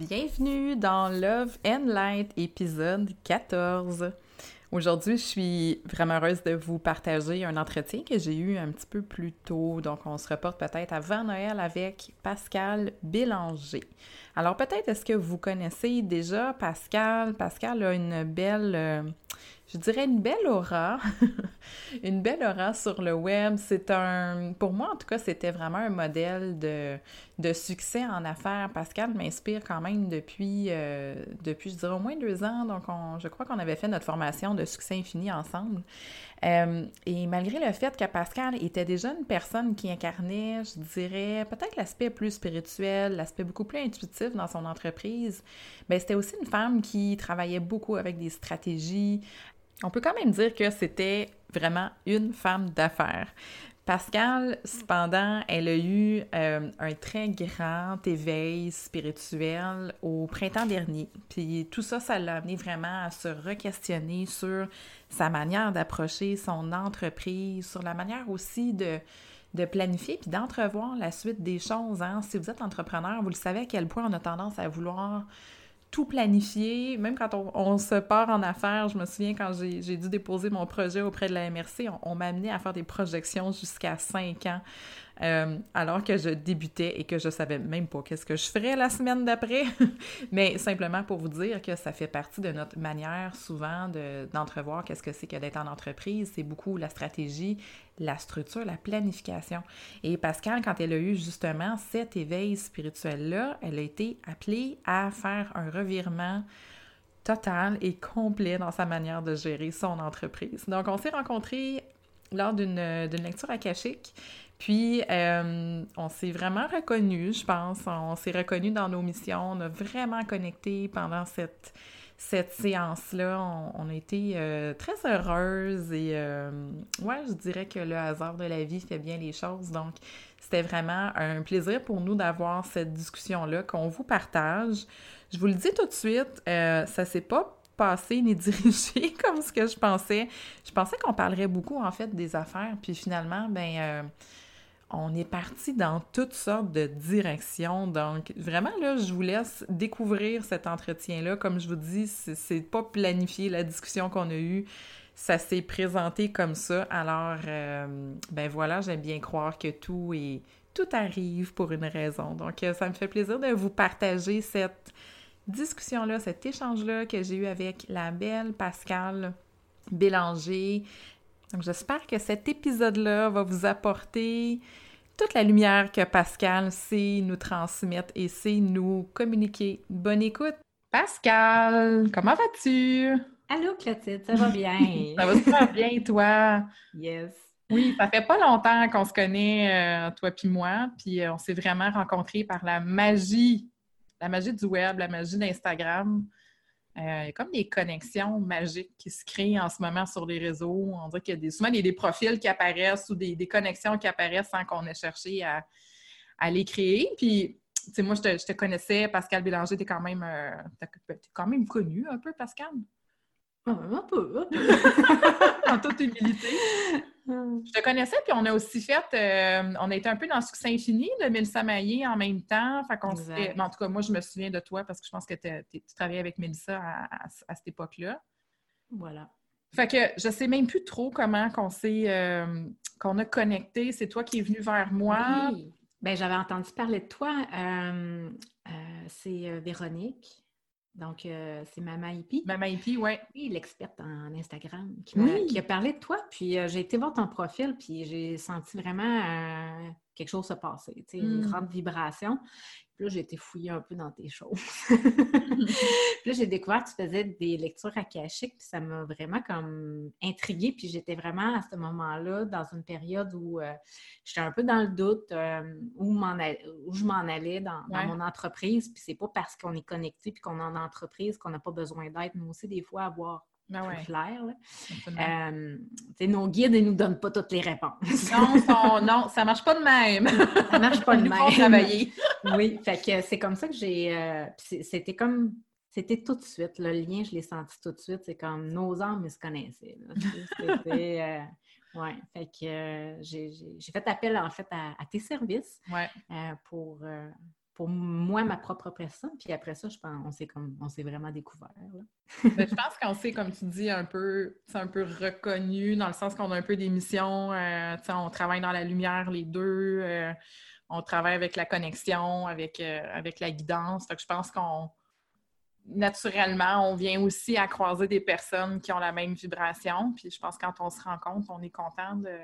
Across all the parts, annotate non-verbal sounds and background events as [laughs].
Bienvenue dans Love and Light, épisode 14. Aujourd'hui, je suis vraiment heureuse de vous partager un entretien que j'ai eu un petit peu plus tôt. Donc, on se reporte peut-être avant Noël avec Pascal Bélanger. Alors, peut-être est-ce que vous connaissez déjà Pascal? Pascal a une belle... Je dirais une belle aura, [laughs] une belle aura sur le web. C'est un, pour moi en tout cas, c'était vraiment un modèle de, de succès en affaires. Pascal m'inspire quand même depuis, euh, depuis, je dirais, au moins deux ans. Donc, je crois qu'on avait fait notre formation de succès infini ensemble. Euh, et malgré le fait que Pascal était déjà une personne qui incarnait, je dirais, peut-être l'aspect plus spirituel, l'aspect beaucoup plus intuitif dans son entreprise, mais ben, c'était aussi une femme qui travaillait beaucoup avec des stratégies, on peut quand même dire que c'était vraiment une femme d'affaires. Pascal, cependant, elle a eu euh, un très grand éveil spirituel au printemps dernier. Puis tout ça, ça l'a amené vraiment à se re-questionner sur sa manière d'approcher son entreprise, sur la manière aussi de, planifier puis d'entrevoir la suite des choses. Hein. Si vous êtes entrepreneur, vous le savez à quel point on a tendance à vouloir tout planifier. Même quand on, se part en affaires, je me souviens quand j'ai dû déposer mon projet auprès de la MRC, on, m'a amené à faire des projections jusqu'à cinq ans. Euh, alors que je débutais et que je savais même pas qu'est-ce que je ferais la semaine d'après. [laughs] Mais simplement pour vous dire que ça fait partie de notre manière souvent d'entrevoir qu'est-ce que c'est que d'être en entreprise. C'est beaucoup la stratégie, la structure, la planification. Et Pascal, quand elle a eu justement cet éveil spirituel-là, elle a été appelée à faire un revirement total et complet dans sa manière de gérer son entreprise. Donc, on s'est rencontrés lors d'une lecture akashique. Puis, euh, on s'est vraiment reconnus, je pense. On s'est reconnus dans nos missions. On a vraiment connecté pendant cette, cette séance-là. On, a été euh, très heureuses et, euh, ouais, je dirais que le hasard de la vie fait bien les choses. Donc, c'était vraiment un plaisir pour nous d'avoir cette discussion-là qu'on vous partage. Je vous le dis tout de suite, ça s'est pas passé ni [laughs] dirigé comme ce que je pensais. Je pensais qu'on parlerait beaucoup, en fait, des affaires. Puis finalement, ben on est parti dans toutes sortes de directions. Donc, vraiment, là, je vous laisse découvrir cet entretien-là. Comme je vous dis, c'est pas planifié la discussion qu'on a eue. Ça s'est présenté comme ça. Alors, euh, ben voilà, j'aime bien croire que tout est tout arrive pour une raison. Donc, euh, ça me fait plaisir de vous partager cette discussion-là, cet échange-là que j'ai eu avec la belle Pascal Bélanger. Donc, j'espère que cet épisode-là va vous apporter toute la lumière que Pascal sait nous transmettre et sait nous communiquer. Bonne écoute! Pascal, comment vas-tu? Allô, Clotilde, ça va bien? [laughs] ça va super bien, toi? Yes. Oui, ça fait pas longtemps qu'on se connaît, euh, toi puis moi, puis euh, on s'est vraiment rencontrés par la magie, la magie du web, la magie d'Instagram. Euh, il y a comme des connexions magiques qui se créent en ce moment sur les réseaux. On dirait qu'il y a souvent des, profils qui apparaissent ou des, connexions qui apparaissent sans qu'on ait cherché à, les créer. Puis, tu sais, moi, je te, connaissais, Pascal Bélanger, tu même, euh, quand même connu un peu, Pascal. Ah, un peu. [laughs] en toute humilité. Je te connaissais, puis on a aussi fait, euh, on a été un peu dans Succès Infini de Mélissa Maillé en même temps. Fait qu'on en tout cas, moi, je me souviens de toi parce que je pense que tu travaillais avec Mélissa à, cette époque-là. Voilà. Fait que je sais même plus trop comment qu'on s'est, euh, qu'on a connecté. C'est toi qui es venu vers moi. Ben, j'avais entendu parler de toi. Euh, c'est Véronique. Donc, c'est Mama Hippie. Mama Hippie, oui. Oui, l'experte en Instagram qui, qui, a parlé de toi. Puis, j'ai été voir ton profil, puis j'ai senti vraiment quelque chose se passer, tu sais, une hmm. grande vibration. Puis là, j'ai été fouiller un peu dans tes choses. [laughs] puis là, j'ai découvert que tu faisais des lectures akashiques, puis ça m'a vraiment comme intriguée. Puis j'étais vraiment à ce moment-là dans une période où euh, j'étais un peu dans le doute euh, où, où, je m'en allais dans, mon entreprise. Puis c'est pas parce qu'on est connecté puis qu'on est en entreprise qu'on n'a pas besoin d'aide, mais aussi des fois avoir ben euh, nos guides, ils nous donnent pas toutes les réponses. non, non, ça marche pas de même. Ça marche pas de même. travailler. [laughs] oui, fait que c'est comme ça que j'ai... Euh, c'était comme... C'était tout de suite. Le lien, je l'ai senti tout de suite. C'est comme nos âmes, ils se connaissaient. C'était... [laughs] Euh, oui, fait que j'ai fait appel en fait à, tes services pour, pour moi, ma propre personne. Puis après ça, je pense on s'est comme on s'est vraiment découvert. [laughs] Ben, je pense qu'on s'est, comme tu dis, un peu, un peu reconnu dans le sens qu'on a un peu des missions. Euh, on travaille dans la lumière les deux. Euh, on travaille avec la connexion, avec, euh, avec la guidance. Fait que je pense qu'on naturellement, on vient aussi à croiser des personnes qui ont la même vibration. Puis je pense que quand on se rencontre, on est content de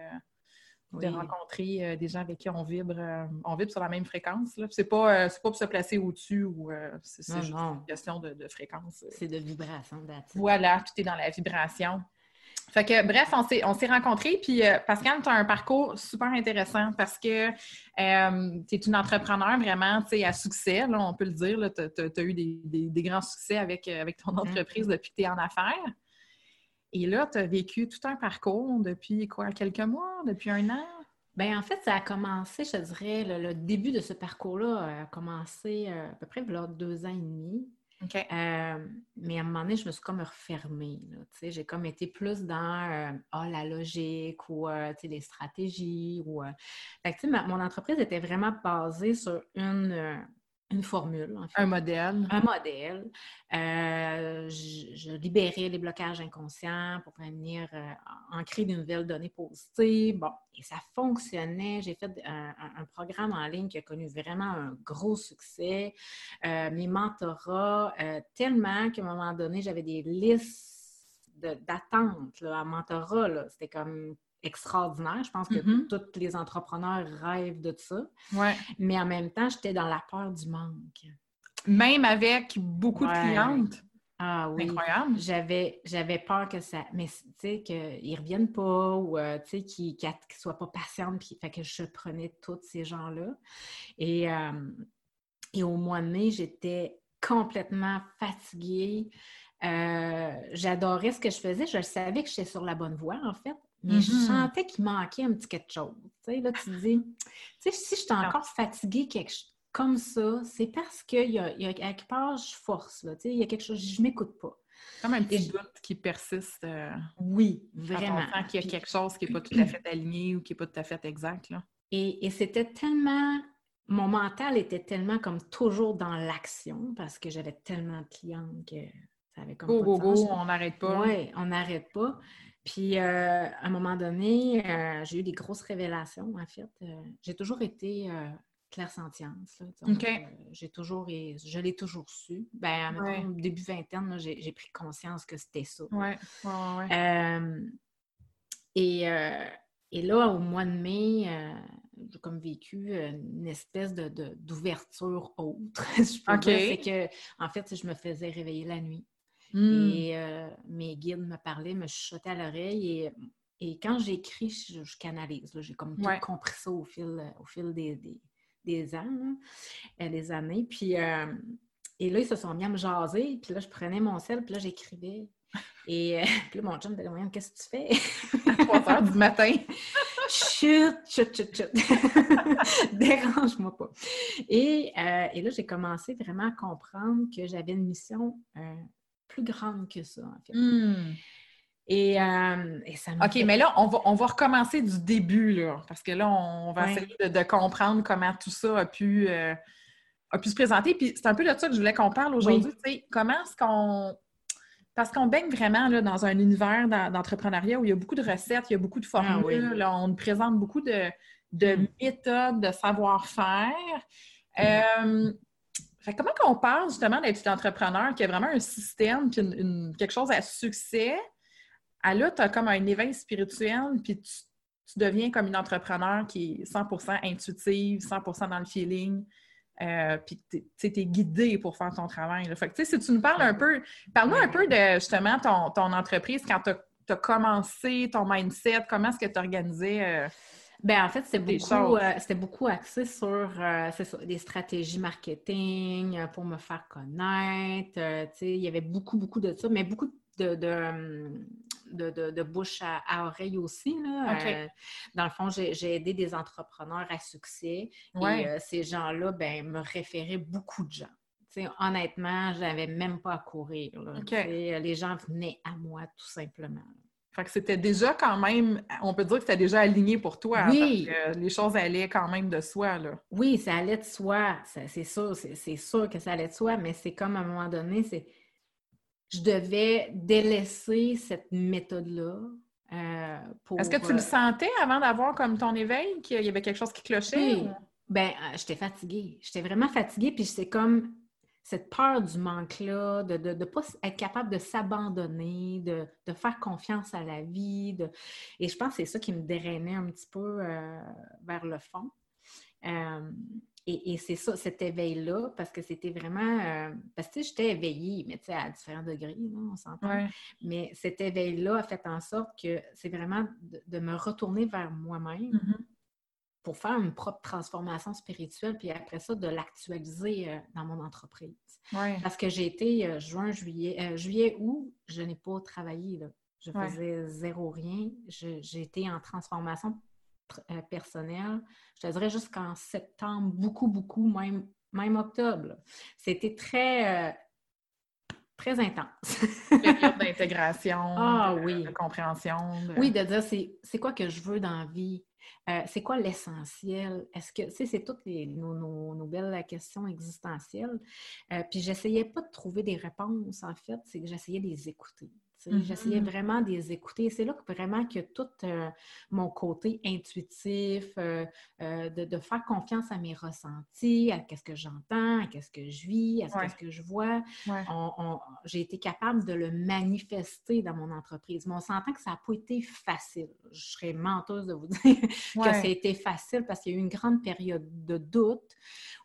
de rencontrer euh, des gens avec qui on vibre, euh, on vibre sur la même fréquence. C'est pas, euh, pas pour se placer au-dessus ou c'est juste une question de, fréquence. C'est de vibration. Voilà, tout est dans la vibration. Fait que, bref, on s'est rencontrés. Puis, Pascal, tu as un parcours super intéressant parce que tu es une entrepreneur vraiment à succès, on peut le dire. Tu as, eu des, grands succès avec, avec ton mm-hmm. entreprise depuis que tu es en affaires. Et là, tu as vécu tout un parcours depuis quoi, quelques mois, depuis un an? Bien, en fait, ça a commencé, je dirais, le, début de ce parcours-là a commencé euh, à peu près il deux ans et demi. Euh, mais à un moment donné, je me suis comme refermée. J'ai comme été plus dans euh, ah, la logique ou les stratégies. Ou, mon entreprise était vraiment basée sur une, une formule. En fait. Un modèle. Un modèle. Euh, je, libérais les blocages inconscients pour prévenir, euh, ancrer de nouvelles données positives. Bon, et ça fonctionnait. J'ai fait un, programme en ligne qui a connu vraiment un gros succès. Euh, mes mentorats, tellement qu'à un moment donné, j'avais des listes d'attente à mentorat. C'était comme extraordinaire. Je pense que mm-hmm. tous les entrepreneurs rêvent de ça. Ouais. Mais en même temps, j'étais dans la peur du manque. Même avec beaucoup de clientes. Ah oui. Incroyable. J'avais, j'avais peur que ça. Mais tu sais, qu'ils ne reviennent pas ou euh, tu sais, qu'ils ne soient pas patients. Puis, fait que je prenais tous ces gens-là. Et, euh, et au mois de mai, j'étais complètement fatiguée. Euh, j'adorais ce que je faisais. Je savais que j'étais sur la bonne voie, en fait mais je mm-hmm. sentais qu'il manquait un petit quelque chose. Tu sais, là, tu dis, tu sais, si je suis encore fatiguée comme ça, c'est parce qu'il y a, il y a quelque part, je force, là, tu sais, il y a quelque chose, je m'écoute pas. Comme un petit doute qui persiste. Euh, oui, vraiment. Qu'il y a quelque chose qui n'est pas tout à fait aligné ou qui n'est pas tout à fait exact. Là. Et, et c'était tellement mon mental était tellement comme toujours dans l'action parce que j'avais tellement de clients que ça avait comme. Go, go, go, on n'arrête pas. Oui, on n'arrête pas. Puis, euh, à un moment donné, euh, j'ai eu des grosses révélations, en fait. Euh, j'ai toujours été clairsentience. j'ai toujours, je l'ai toujours su. Ben, au début vingtaine, j'ai pris conscience que c'était ça. Ouais, et, et, là, au mois de mai, j'ai comme vécu une espèce d'ouverture de, autre. [laughs] je C'est que, en fait, je me faisais réveiller la nuit. Hmm. Et euh, mes guides me parlaient, me chuchotaient à l'oreille. Et, et quand j'écris, je, canalise. J'ai comme tout compris ça au fil, au fil des, des, ans, euh, des années. Puis, euh, et là, ils se sont mis à me jaser. Puis là, je prenais mon sel, puis là, j'écrivais. Et [laughs] puis là, mon chum me disait Qu'est-ce que tu fais? À 3 heures du matin. chut, chut, chut, chut. [laughs] Dérange-moi pas. Et, et là, j'ai commencé vraiment à comprendre que j'avais une mission plus grande que ça, en fait. Hmm. Et, euh, ça OK, mais là, on va, on va recommencer du début, là, parce que là, on va essayer de, comprendre comment tout ça a pu, euh, a pu se présenter. Puis c'est un peu de ça que je voulais qu'on parle aujourd'hui. Comment est-ce qu'on. Parce qu'on baigne vraiment là, dans un univers d'entrepreneuriat où il y a beaucoup de recettes, il y a beaucoup de ah formules. on présente beaucoup de de hmm. méthode, de savoir-faire. Euh, comment qu'on parle justement d'être entrepreneur qui a vraiment un système, puis quelque chose à succès, à là, tu as comme un éveil spirituel, puis tu, deviens comme une entrepreneur qui est 100% intuitive, 100% dans le feeling, euh, puis tu es, guidé pour faire ton travail. Fait que, si tu nous parles un peu, parle-nous un peu de justement ton, ton entreprise quand tu as, commencé, ton mindset, comment est-ce que tu organisais euh, ben, en fait, c'était beaucoup, euh, beaucoup axé sur euh, des stratégies marketing euh, pour me faire connaître. il y avait beaucoup, beaucoup de ça, mais beaucoup de, de, de, bouche à, oreille aussi. dans le fond, j'ai aidé des entrepreneurs à succès et ces gens-là ben, me référaient beaucoup de gens. honnêtement, je n'avais même pas à courir. Les gens venaient à moi tout simplement. Fait que c'était déjà quand même, on peut dire que c'était déjà aligné pour toi. Oui. Parce que les choses allaient quand même de soi, là. Oui, ça allait de soi. C'est sûr, c'est sûr que ça allait de soi, mais c'est comme à un moment donné, c'est. Je devais délaisser cette méthode-là. Euh, pour... Est-ce que tu le euh, sentais avant d'avoir comme ton éveil, qu'il y avait quelque chose qui clochait? Oui. Ben, euh, j'étais fatiguée. J'étais vraiment fatiguée, puis c'est comme cette peur du manque-là, de ne pas être capable de s'abandonner, de, faire confiance à la vie. Et je pense que c'est ça qui me drainait un petit peu euh, vers le fond. Euh, et, c'est ça, cet éveil-là, parce que c'était vraiment. Euh, parce que j'étais éveillée, mais tu sais, à différents degrés, on s'entend. Mais cet éveil-là a fait en sorte que c'est vraiment de, me retourner vers moi-même. Mm-hmm pour faire une propre transformation spirituelle, puis après ça, de l'actualiser euh, dans mon entreprise. Parce que j'ai été euh, juin, juillet, euh, juillet, août, je n'ai pas travaillé. Là. Je faisais zéro rien. J'ai été en transformation personnelle, je te dirais jusqu'en septembre, beaucoup, beaucoup, même, même octobre. C'était très très intense. d'intégration, [laughs] ah, oui. de compréhension. Oui, de dire c'est quoi que je veux dans la vie? Euh, c'est quoi l'essentiel? Est-ce que, tu c'est toutes nos, belles questions existentielles. Euh, puis j'essayais pas de trouver des réponses, en fait, c'est que j'essayais de les écouter. J'essayais mm-hmm. vraiment de les écouter. C'est là que vraiment que tout euh, mon côté intuitif, euh, euh, de, faire confiance à mes ressentis, à ce que j'entends, à ce que je vis, à ce que je vois, j'ai été capable de le manifester dans mon entreprise. Mais on s'entend que ça n'a pas été facile. Je serais menteuse de vous [laughs] dire que ça a été facile parce qu'il y a eu une grande période de doute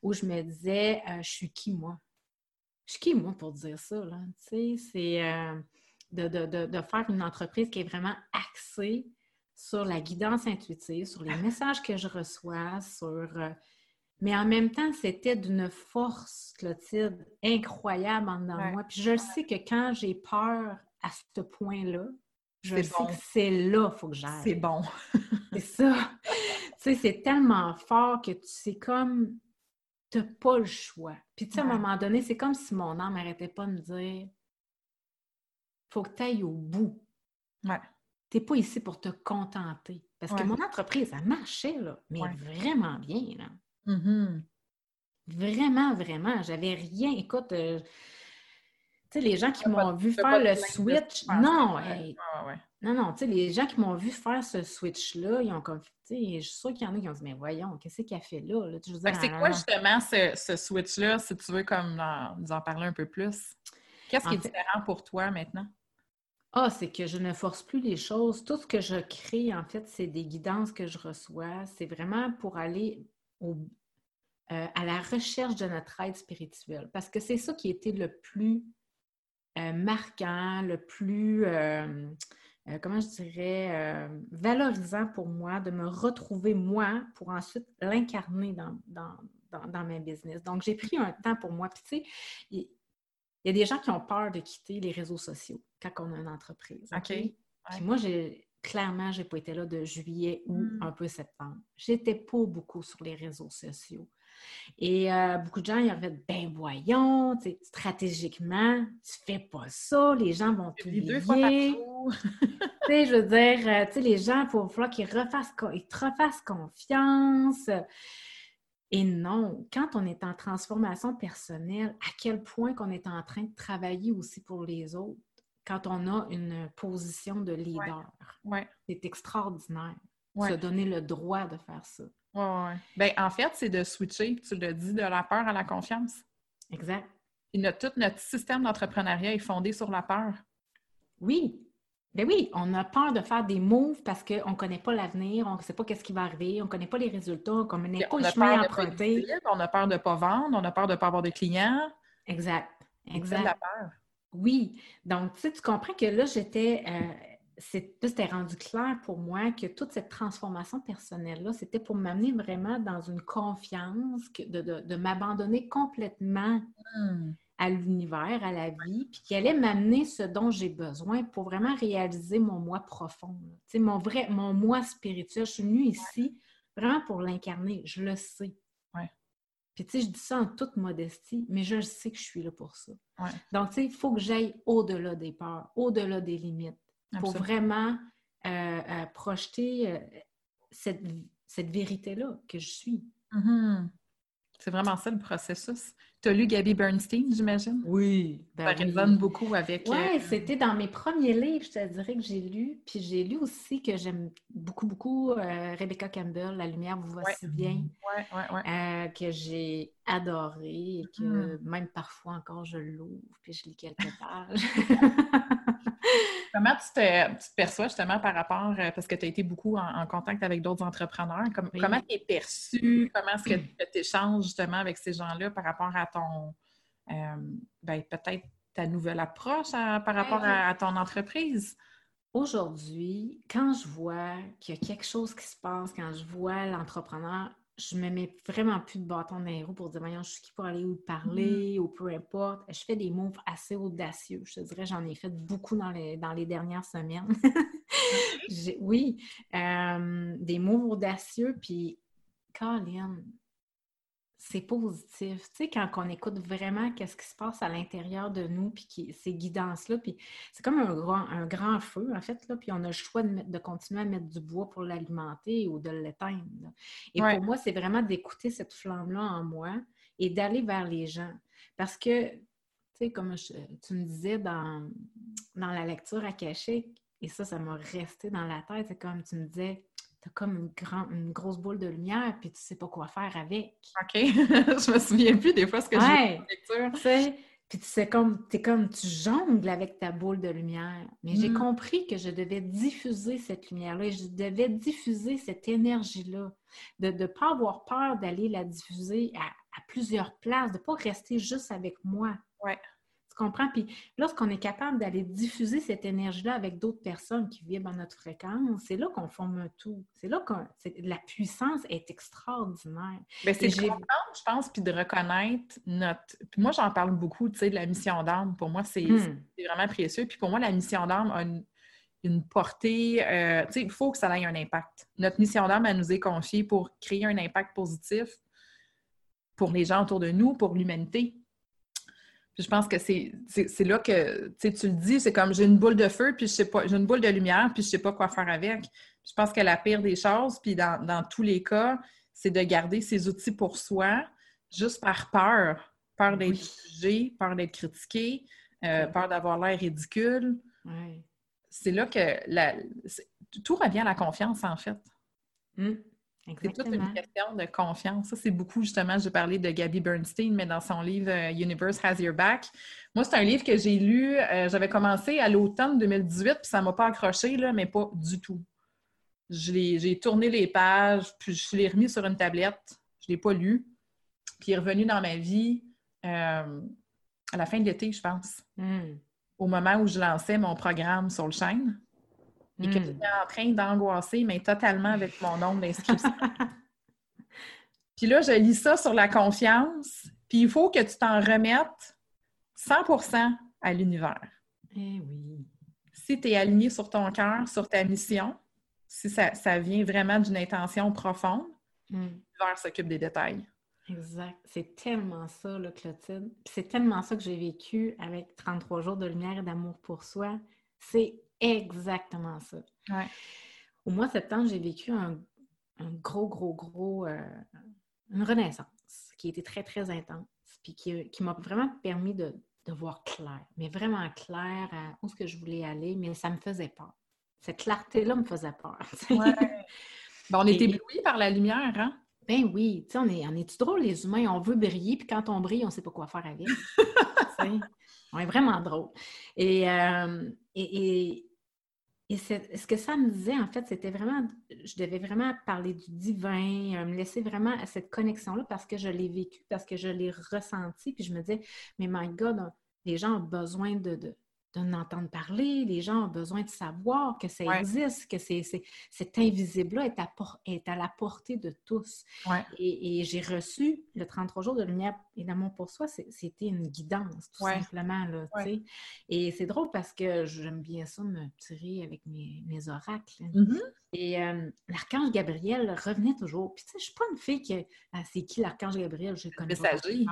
où je me disais, je suis qui moi? Je suis qui moi pour dire ça? Tu sais, c'est de, faire une entreprise qui est vraiment axée sur la guidance intuitive, sur les messages que je reçois, sur... Euh, mais en même temps, c'était d'une force, Clotilde, incroyable en dedans moi. Puis je sais que quand j'ai peur à ce point-là, je sais que c'est là qu'il faut que j'aille. C'est bon. [laughs] c'est ça. tu sais, c'est tellement fort que tu sais comme... Tu n'as pas le choix. Puis tu sais, à un moment donné, c'est comme si mon âme n'arrêtait pas de me dire faut que tu ailles au bout. Ouais. Tu n'es pas ici pour te contenter. Parce que mon entreprise, elle marchait, là, mais vraiment bien. Là. Mm-hmm. Vraiment, vraiment. J'avais rien. Écoute, euh, tu sais, les gens qui m'ont vu faire le switch. Non, non, non, tu sais, les gens qui m'ont vu faire ce switch-là, ils ont comme. Tu sais, je suis sûre qu'il y en a qui ont dit, mais voyons, qu'est-ce qu'il a fait là? c'est quoi justement ce, ce switch-là, si tu veux comme nous en parler un peu plus? Qu'est-ce qui est différent pour toi maintenant? Ah, c'est que je ne force plus les choses. Tout ce que je crée, en fait, c'est des guidances que je reçois. C'est vraiment pour aller euh, à la recherche de notre aide spirituelle. Parce que c'est ça qui était le plus euh, marquant, le plus, euh, comment je dirais, valorisant pour moi, de me retrouver moi pour ensuite l'incarner dans, dans, dans, mes business. Donc, j'ai pris un temps pour moi. Puis, tu sais, il y a des gens qui ont peur de quitter les réseaux sociaux quand on a une entreprise. OK. Puis moi, j'ai clairement, j'ai pas été là de juillet ou hmm. un peu septembre. J'étais pas beaucoup sur les réseaux sociaux. Et euh, beaucoup de gens, ils fait Ben voyons, stratégiquement, tu fais pas ça, les gens vont t'oublier. [laughs] tu sais, je veux dire, euh, tu sais, les gens, il faut falloir qu'ils refassent, ils te refassent confiance. Et non, quand on est en transformation personnelle, à quel point qu'on est en train de travailler aussi pour les autres? Quand on a une position de leader. Ouais. C'est extraordinaire. se donner le droit de faire ça. Oui, oui. Ben, en fait, c'est de switcher, tu l'as dit, de la peur à la confiance. Exact. Et tout notre système d'entrepreneuriat est fondé sur la peur. Oui. Ben oui, on a peur de faire des moves parce qu'on ne connaît pas l'avenir, on ne sait pas qu'est-ce qui va arriver, on ne connaît pas les résultats, on ne connaît pas le chemin à emprunter. On a peur de ne pas vendre, on a peur de ne pas avoir de clients. Exact. Exact. la peur. Oui. Donc, tu comprends que là, j'étais. Euh, c'était rendu clair pour moi que toute cette transformation personnelle-là, c'était pour m'amener vraiment dans une confiance, de, m'abandonner complètement hmm. à l'univers, à la vie, puis qui allait m'amener ce dont j'ai besoin pour vraiment réaliser mon moi profond. Tu sais, mon vrai, mon moi spirituel. Je suis venue ici vraiment pour l'incarner, je le sais. Puis, tu sais, je dis ça en toute modestie, mais je sais que je suis là pour ça. Donc, tu sais, il faut que j'aille au-delà des peurs, au-delà des limites pour vraiment euh, euh, projeter euh, cette, cette vérité-là que je suis. Mm-hmm. C'est vraiment ça le processus. Tu as lu Gabby Bernstein, j'imagine? Oui. Ben ça résonne beaucoup avec. Oui, c'était dans mes premiers livres, je te dirais, que j'ai lu. Puis j'ai lu aussi que j'aime beaucoup, beaucoup Rebecca Campbell, La lumière vous voit si bien. Oui, oui, oui. que j'ai adoré et que mm. même parfois encore je l'ouvre puis je lis quelques [laughs] pages. Comment tu te, perçois justement par rapport, euh, parce que tu as été beaucoup en, contact avec d'autres entrepreneurs, comment tu es perçu, comment est-ce que tu échanges justement avec ces gens-là par rapport à ton, euh, ben, peut-être ta nouvelle approche par rapport à ton entreprise? Aujourd'hui, quand je vois qu'il y a quelque chose qui se passe, quand je vois l'entrepreneur je me mets vraiment plus de bâton dans les roues pour dire, voyons, je suis qui pour aller où parler mm. ou peu importe. Je fais des moves assez audacieux. Je te dirais, j'en ai fait beaucoup dans les, dans les dernières semaines. [laughs] oui, euh, des moves audacieux. Puis, Colin, c'est positif. Tu sais, quand on écoute vraiment qu'est-ce qui se passe à l'intérieur de nous, puis ces guidances-là, puis c'est comme un grand, un grand feu, en fait, là, puis on a le choix de, de continuer à mettre du bois pour l'alimenter ou de l'éteindre. Et pour moi, c'est vraiment d'écouter cette flamme-là en moi et d'aller vers les gens. Parce que, tu sais, comme tu me disais dans, dans la lecture à cacher, et ça, ça m'a resté dans la tête, c'est comme tu me disais, tu as comme une, une grosse boule de lumière, puis tu sais pas quoi faire avec. OK. [laughs] je me souviens plus des fois ce que j'ai lecture. Puis tu sais comme, es comme, tu jongles avec ta boule de lumière. Mais j'ai mm. compris que je devais diffuser cette lumière-là et je devais diffuser cette énergie-là. De ne pas avoir peur d'aller la diffuser à, à, plusieurs places, de ne pas rester juste avec moi. Ouais. Comprends? Puis lorsqu'on est capable d'aller diffuser cette énergie-là avec d'autres personnes qui vivent à notre fréquence, c'est là qu'on forme un tout. C'est là que la puissance est extraordinaire. Ben, c'est de je pense, puis de reconnaître notre... Puis moi, j'en parle beaucoup, tu sais, de la mission d'âme. Pour moi, c'est hmm. vraiment précieux. Puis pour moi, la mission d'âme a une, portée... Euh, tu sais, il faut que ça ait un impact. Notre mission d'âme, elle nous est confiée pour créer un impact positif pour les gens autour de nous, pour l'humanité je pense que c'est là que tu le dis, c'est comme j'ai une boule de feu, puis je sais pas, j'ai une boule de lumière, puis je sais pas quoi faire avec. Je pense que la pire des choses, puis dans, tous les cas, c'est de garder ces outils pour soi, juste par peur. Peur d'être jugé, peur d'être critiqué, euh, peur d'avoir l'air ridicule. C'est là que la, tout revient à la confiance, en fait. Mmh. C'est toute une question de confiance? Ça, c'est beaucoup, justement, j'ai parlé de Gabby Bernstein, mais dans son livre euh, Universe Has Your Back. Moi, c'est un livre que j'ai lu, euh, j'avais commencé à l'automne 2018, puis ça ne m'a pas accroché, là, mais pas du tout. J'ai tourné les pages, puis je l'ai remis sur une tablette. Je ne l'ai pas lu. Puis il est revenu dans ma vie euh, à la fin de l'été, je pense. Hmm. Au moment où je lançais mon programme sur le chaîne et que hmm. j'étais en train d'angoisser, mais totalement avec mon nombre d'inscriptions. [laughs] puis là, je lis ça sur la confiance, puis il faut que tu t'en remettes 100 à l'univers. Eh oui. Si tu es aligné sur ton cœur, sur ta mission, si ça, vient vraiment d'une intention profonde, hmm. l'univers s'occupe des détails. Exact. C'est tellement ça, là, Clotilde. C'est tellement ça que j'ai vécu avec 33 jours de lumière et d'amour pour soi. C'est exactement ça. Au mois de septembre, j'ai vécu un, gros, gros, gros, euh, une renaissance qui était très, très intense, puis qui, m'a vraiment permis de, voir clair, mais vraiment clair à où ce que je voulais aller, mais ça me faisait peur. cette clarté-là me faisait peur. Ben, on est éblouis par la lumière, hein? Ben oui, tu sais, on est, on est drôle les humains, on veut briller, puis quand on brille, on ne sait pas quoi faire avec. [laughs] on est vraiment drôle. Et, euh, et, et, ce que ça me disait, en fait, c'était vraiment, je devais vraiment parler du divin, euh, me laisser vraiment à cette connexion-là parce que je l'ai vécu, parce que je l'ai ressenti, puis je me disais, mais my God, les gens ont besoin de, d'en entendre parler, les gens ont besoin de savoir que ça existe, que c'est, cet invisible-là est à, est à la portée de tous. Et, j'ai reçu le 33 jours de lumière et d'amour pour soi, c'était une guidance, tout simplement. Là, Et c'est drôle parce que j'aime bien ça me tirer avec mes, oracles. Mm-hmm. Et euh, l'archange Gabriel revenait toujours. Puis tu sais, je suis pas une fille qui... Ah, c'est qui l'archange Gabriel? Je connais pas. Messager.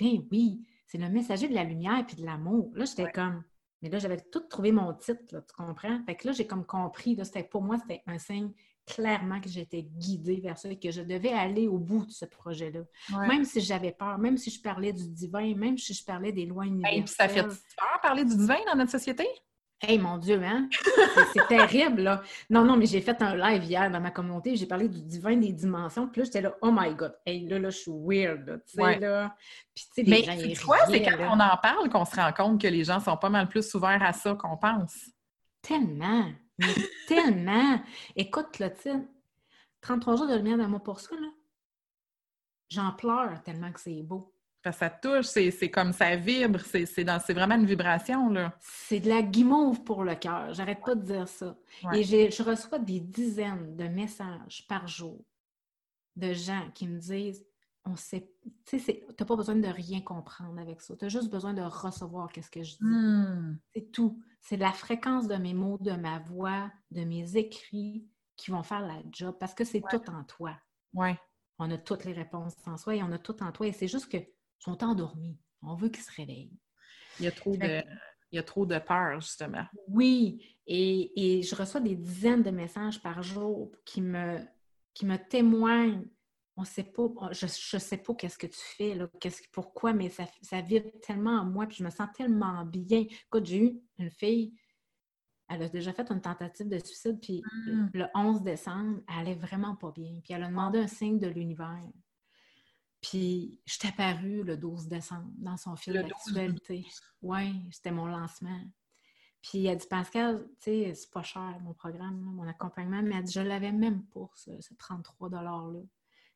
Ben oui, c'est le messager de la lumière et de l'amour. Là, j'étais comme mais là, j'avais tout trouvé mon titre, tu comprends? Fait que là, j'ai comme compris, là, c'était, pour moi, c'était un signe clairement que j'étais guidée vers ça et que je devais aller au bout de ce projet-là. Même si j'avais peur, même si je parlais du divin, même si je parlais des lois universelles. Et puis ça fait peur parler du divin dans notre société? Hey, mon Dieu, hein? C'est terrible, là. Non, non, mais j'ai fait un live hier dans ma communauté, j'ai parlé du divin des dimensions, puis là, j'étais là, oh my God, hey, là, là, je suis weird, là, tu sais, là. Puis, tu sais, les gens, Mais quoi, c'est quand on en parle qu'on se rend compte que les gens sont pas mal plus ouverts à ça qu'on pense. Tellement, mais [laughs] tellement! Écoute, là, tu sais, 33 jours de lumière d'amour pour soi, là, j'en pleure tellement que c'est beau ça touche, c'est comme ça vibre, c'est vraiment une vibration. là. C'est de la guimauve pour le cœur, j'arrête pas de dire ça. Et je reçois des dizaines de messages par jour de gens qui me disent on sait, tu sais, t'as pas besoin de rien comprendre avec ça. Tu as juste besoin de recevoir qu'est-ce que je dis. Hmm. C'est tout. C'est la fréquence de mes mots, de ma voix, de mes écrits qui vont faire la job parce que c'est tout en toi. Ouais. On a toutes les réponses en soi et on a tout en toi. Et c'est juste que sont endormis. On veut qu'ils se réveillent. Il y a trop, de, il y a trop de peur, justement. Oui, et, je reçois des dizaines de messages par jour qui me, qui me témoignent. On sait pas, je ne sais pas qu'est-ce que tu fais, là, pourquoi, mais ça, ça vibre tellement en moi, puis je me sens tellement bien. Écoute, j'ai eu une fille, elle a déjà fait une tentative de suicide, puis mm. le 11 décembre, elle allait vraiment pas bien. Puis elle a demandé un signe de l'univers. Puis, je t'ai apparu le 12 décembre dans son film d'actualité. Oui, c'était mon lancement. Puis, elle dit Pascal, tu sais, c'est pas cher mon programme, mon accompagnement, mais elle dit Je l'avais même pour ce, 33 $-là.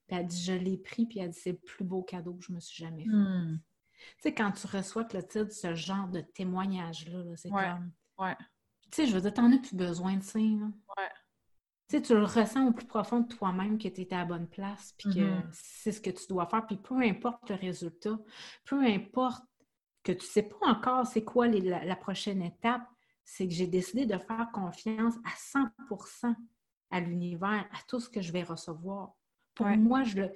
Puis, elle dit Je l'ai pris, puis elle dit C'est le plus beau cadeau que je me suis jamais fait. Hmm. Tu sais, quand tu reçois le titre, ce genre de témoignage-là, c'est comme. Ouais. Tu sais, je veux dire, t'en as plus besoin de ça. Ouais tu tu le ressens au plus profond de toi-même que tu es à la bonne place, puis que mm-hmm. c'est ce que tu dois faire. Puis peu importe le résultat, peu importe que tu ne sais pas encore c'est quoi la, prochaine étape, c'est que j'ai décidé de faire confiance à 100% à l'univers, à tout ce que je vais recevoir. Pour moi, je le...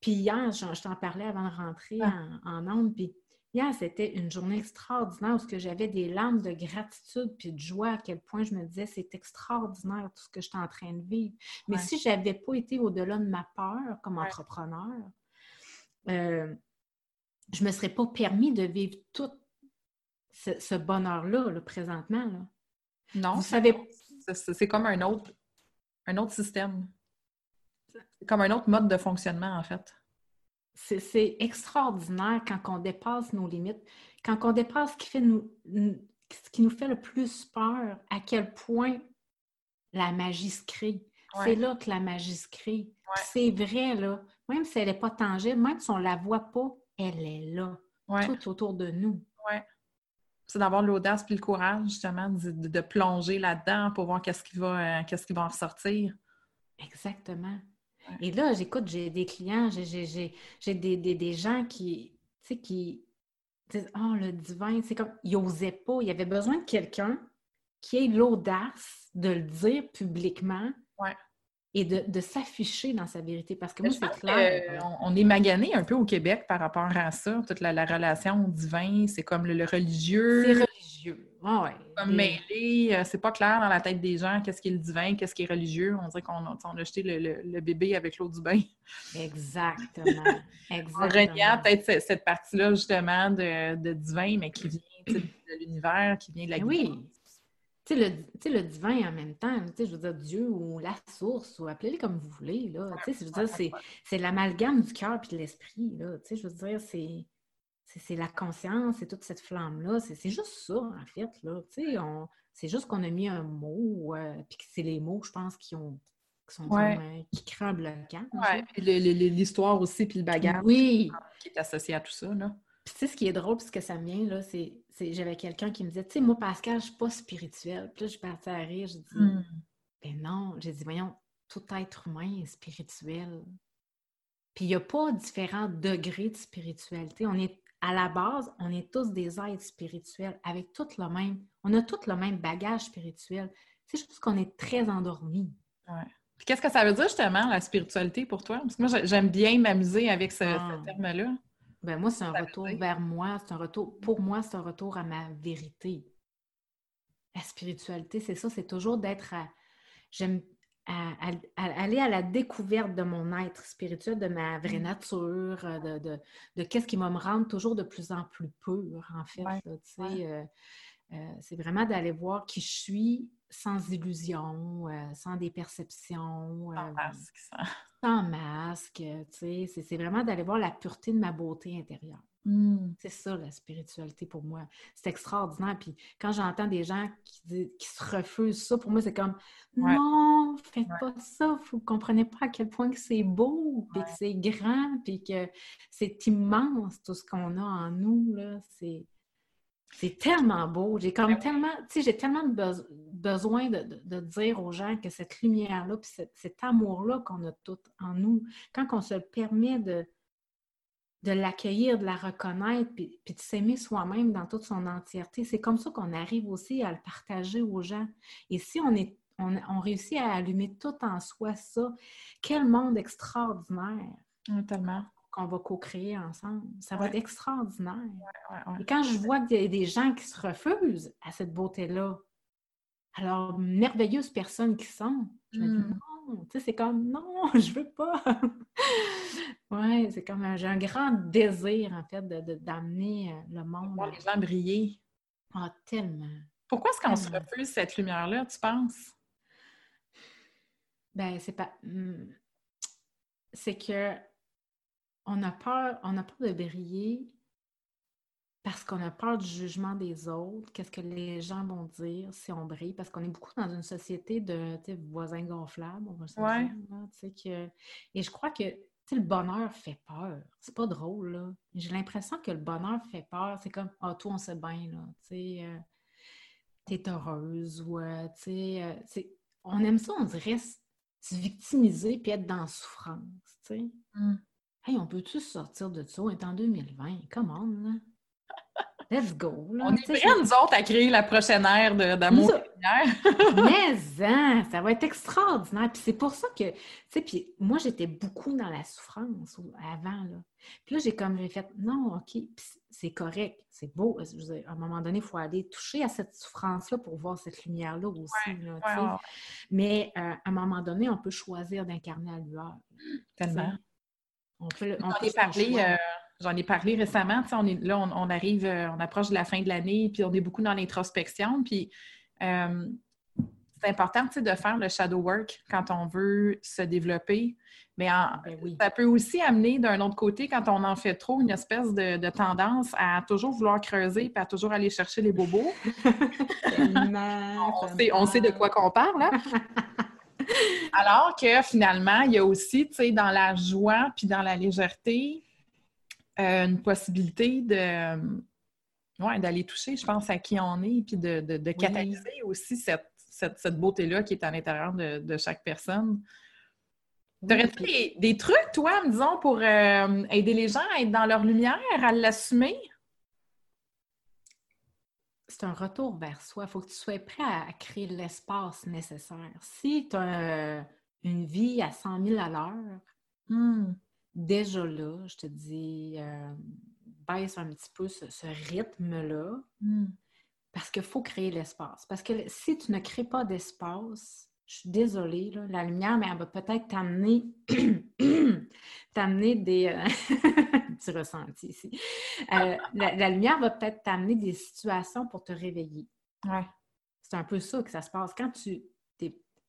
Puis hier, je, t'en parlais avant de rentrer en, en onde, puis Hier, c'était une journée extraordinaire où j'avais des larmes de gratitude puis de joie à quel point je me disais c'est extraordinaire tout ce que je suis en train de vivre. Mais si je n'avais pas été au-delà de ma peur comme entrepreneur, euh, je ne me serais pas permis de vivre tout ce, bonheur-là présentement. Là. Non, Vous savez... c'est comme un autre, un autre système. Comme un autre mode de fonctionnement, en fait c'est extraordinaire quand on dépasse nos limites, quand on dépasse ce qui, fait nous, ce qui nous fait le plus peur, à quel point la magie se crée. C'est là que la magie se crée. C'est vrai, là. Même si elle n'est pas tangible, même si on ne la voit pas, elle est là, tout autour de nous. C'est d'avoir l'audace et le courage, justement, de, plonger là-dedans pour voir qu'est-ce qui va, euh, qu'est-ce qui va en ressortir. Exactement. Et là, j'écoute, j'ai des clients, j'ai des, gens qui, tu sais, qui disent Oh, le divin, c'est comme, ils n'osaient pas. Il y avait besoin de quelqu'un qui ait l'audace de le dire publiquement. Et de, s'afficher dans sa vérité. Parce que moi, c'est clair. on, est magané un peu au Québec par rapport à ça. Toute la, relation divin, c'est comme le, religieux. C'est religieux. Comme mêlé, euh, c'est pas clair dans la tête des gens qu'est-ce qui est le divin, qu'est-ce qui est religieux. On dirait qu'on a, jeté le, bébé avec l'eau du bain. Exactement. [laughs] Exactement. peut-être cette, partie-là, justement, de, divin, mais qui vient de l'univers, qui vient de la Oui. tu sais, le, divin en même temps, je veux dire, Dieu ou la source, ou appelez-le comme vous voulez, là. Je veux dire, c'est l'amalgame du cœur puis de l'esprit, là. Je veux dire, c'est c'est la conscience, c'est toute cette flamme-là. C'est juste ça, en fait. Là. C'est juste qu'on a mis un mot, euh, puis que c'est les mots, je pense, qui ont qui sont euh, qui créent un blocage. l'histoire aussi, puis le bagage oui. qui est associé à tout ça. Là. Puis tu sais, ce qui est drôle, puis ce que ça me vient, là, c'est j'avais quelqu'un qui me disait, tu sais, moi, Pascal, je suis pas spirituelle. Puis là, je partais à rire, je dis, hmm. ben non, j'ai dit, voyons, tout être humain est spirituel. Puis il n'y a pas différents degrés de spiritualité. On est à la base, on est tous des êtres spirituels avec tout le même, on a tout le même bagage spirituel. C'est juste qu'on est très endormis. Qu'est-ce que ça veut dire justement, la spiritualité pour toi? Parce que moi, j'aime bien m'amuser avec ce, ah. terme-là. Ben moi, c'est un retour vers moi, c'est un retour, pour moi, c'est un retour à ma vérité. La spiritualité, c'est ça, c'est toujours d'être à. J'aime à, aller à la découverte de mon être spirituel, de ma vraie mm. nature, euh, de, de, qu'est-ce qui va me rendre toujours de plus en plus pur, en fait. Euh, euh, c'est vraiment d'aller voir qui je suis sans illusion, sans des perceptions. Sans masque. Sans, masque, c'est vraiment d'aller voir la pureté de ma beauté intérieure. Mmh. C'est ça, la spiritualité pour moi. C'est extraordinaire. Puis quand j'entends des gens qui, qui, se refusent ça, pour moi, c'est comme non, faites pas ça. Vous ne comprenez pas à quel point que c'est beau, puis que c'est grand, puis que c'est immense tout ce qu'on a en nous. Là. C'est, c'est tellement beau. J'ai comme tellement, tu sais, j'ai tellement besoin de, dire aux gens que cette lumière-là, puis cet amour-là qu'on a tout en nous, quand on se permet de de l'accueillir, de la reconnaître, puis, de s'aimer soi-même dans toute son entièreté. C'est comme ça qu'on arrive aussi à le partager aux gens. Et si on, est, on, réussit à allumer tout en soi ça, quel monde extraordinaire! tellement. Qu'on va co-créer ensemble. Ça va être extraordinaire. Et quand je vois qu'il y a des gens qui se refusent à cette beauté-là, alors merveilleuses personnes qui sont, je me dis non, tu sais, c'est comme non, [laughs] je veux pas. [laughs] Oui, c'est comme j'ai un grand désir, en fait, d'amener de, euh, le monde. Voir les gens briller. Ah, tellement. Pourquoi est-ce qu'on se refuse cette lumière-là, tu penses? Ben, c'est pas. Hmm, c'est que on a peur, on a peur de briller parce qu'on a peur du jugement des autres, qu'est-ce que les gens vont dire si on brille, parce qu'on est beaucoup dans une société de voisins gonflables, on va se dire. que... Et je crois que le bonheur fait peur. C'est pas drôle, là. J'ai l'impression que le bonheur fait peur. C'est comme, ah, toi, on sait bien, là. Tu euh, t'es heureuse ou, euh, tu sais, euh, on aime ça, on dirait, se victimiser puis être dans la souffrance, tu sais. Mm. Hey, on peut-tu sortir de ça? On est en 2020. Comment, là? Let's go. On est prêts, nous autres, à créer la prochaine ère d'amour [laughs] Mais hein, ça va être extraordinaire. Puis c'est pour ça que, tu sais, puis moi, j'étais beaucoup dans la souffrance avant, là. Puis là, j'ai comme, j'ai fait, non, OK, c'est correct, c'est beau. à un moment donné, il faut aller toucher à cette souffrance-là pour voir cette lumière-là aussi. Mais euh, à un moment donné, on peut choisir d'incarner la lueur. Tellement. On peut, on peut parler J'en ai parlé récemment. On est, là, on, arrive, euh, on approche de la fin de l'année, puis on est beaucoup dans l'introspection. Puis euh, c'est important de faire le shadow work quand on veut se développer. Mais ben ça peut aussi amener d'un autre côté, quand on en fait trop, une espèce de, tendance à toujours vouloir creuser et à toujours aller chercher les bobos. [laughs] on, sait, on, sait, de quoi qu'on parle. Hein? [laughs] Alors que finalement, il y a aussi, tu sais, dans la joie puis dans la légèreté, euh, une possibilité de euh, d'aller toucher, je pense, à qui on est, puis de, de, catalyser aussi cette, cette, beauté-là qui est à l'intérieur de, chaque personne. T'aurais-tu des, trucs, toi, disons, pour euh, aider les gens à être dans leur lumière, à l'assumer? C'est un retour vers soi. Il faut que tu sois prêt à, créer l'espace nécessaire. Si tu as une vie à 100 000 à l'heure, hmm déjà là, je te dis, euh, baisse un petit peu ce, rythme-là. Hmm. Parce qu'il faut créer l'espace. Parce que si tu ne crées pas d'espace, je suis désolée, la lumière, mais elle va peut-être t'amener [clears throat] t'amener des. Euh, [laughs] tu ressenti ici. Euh, la, lumière va peut-être t'amener des situations pour te réveiller. Ouais. c'est un peu ça que ça se passe. Quand tu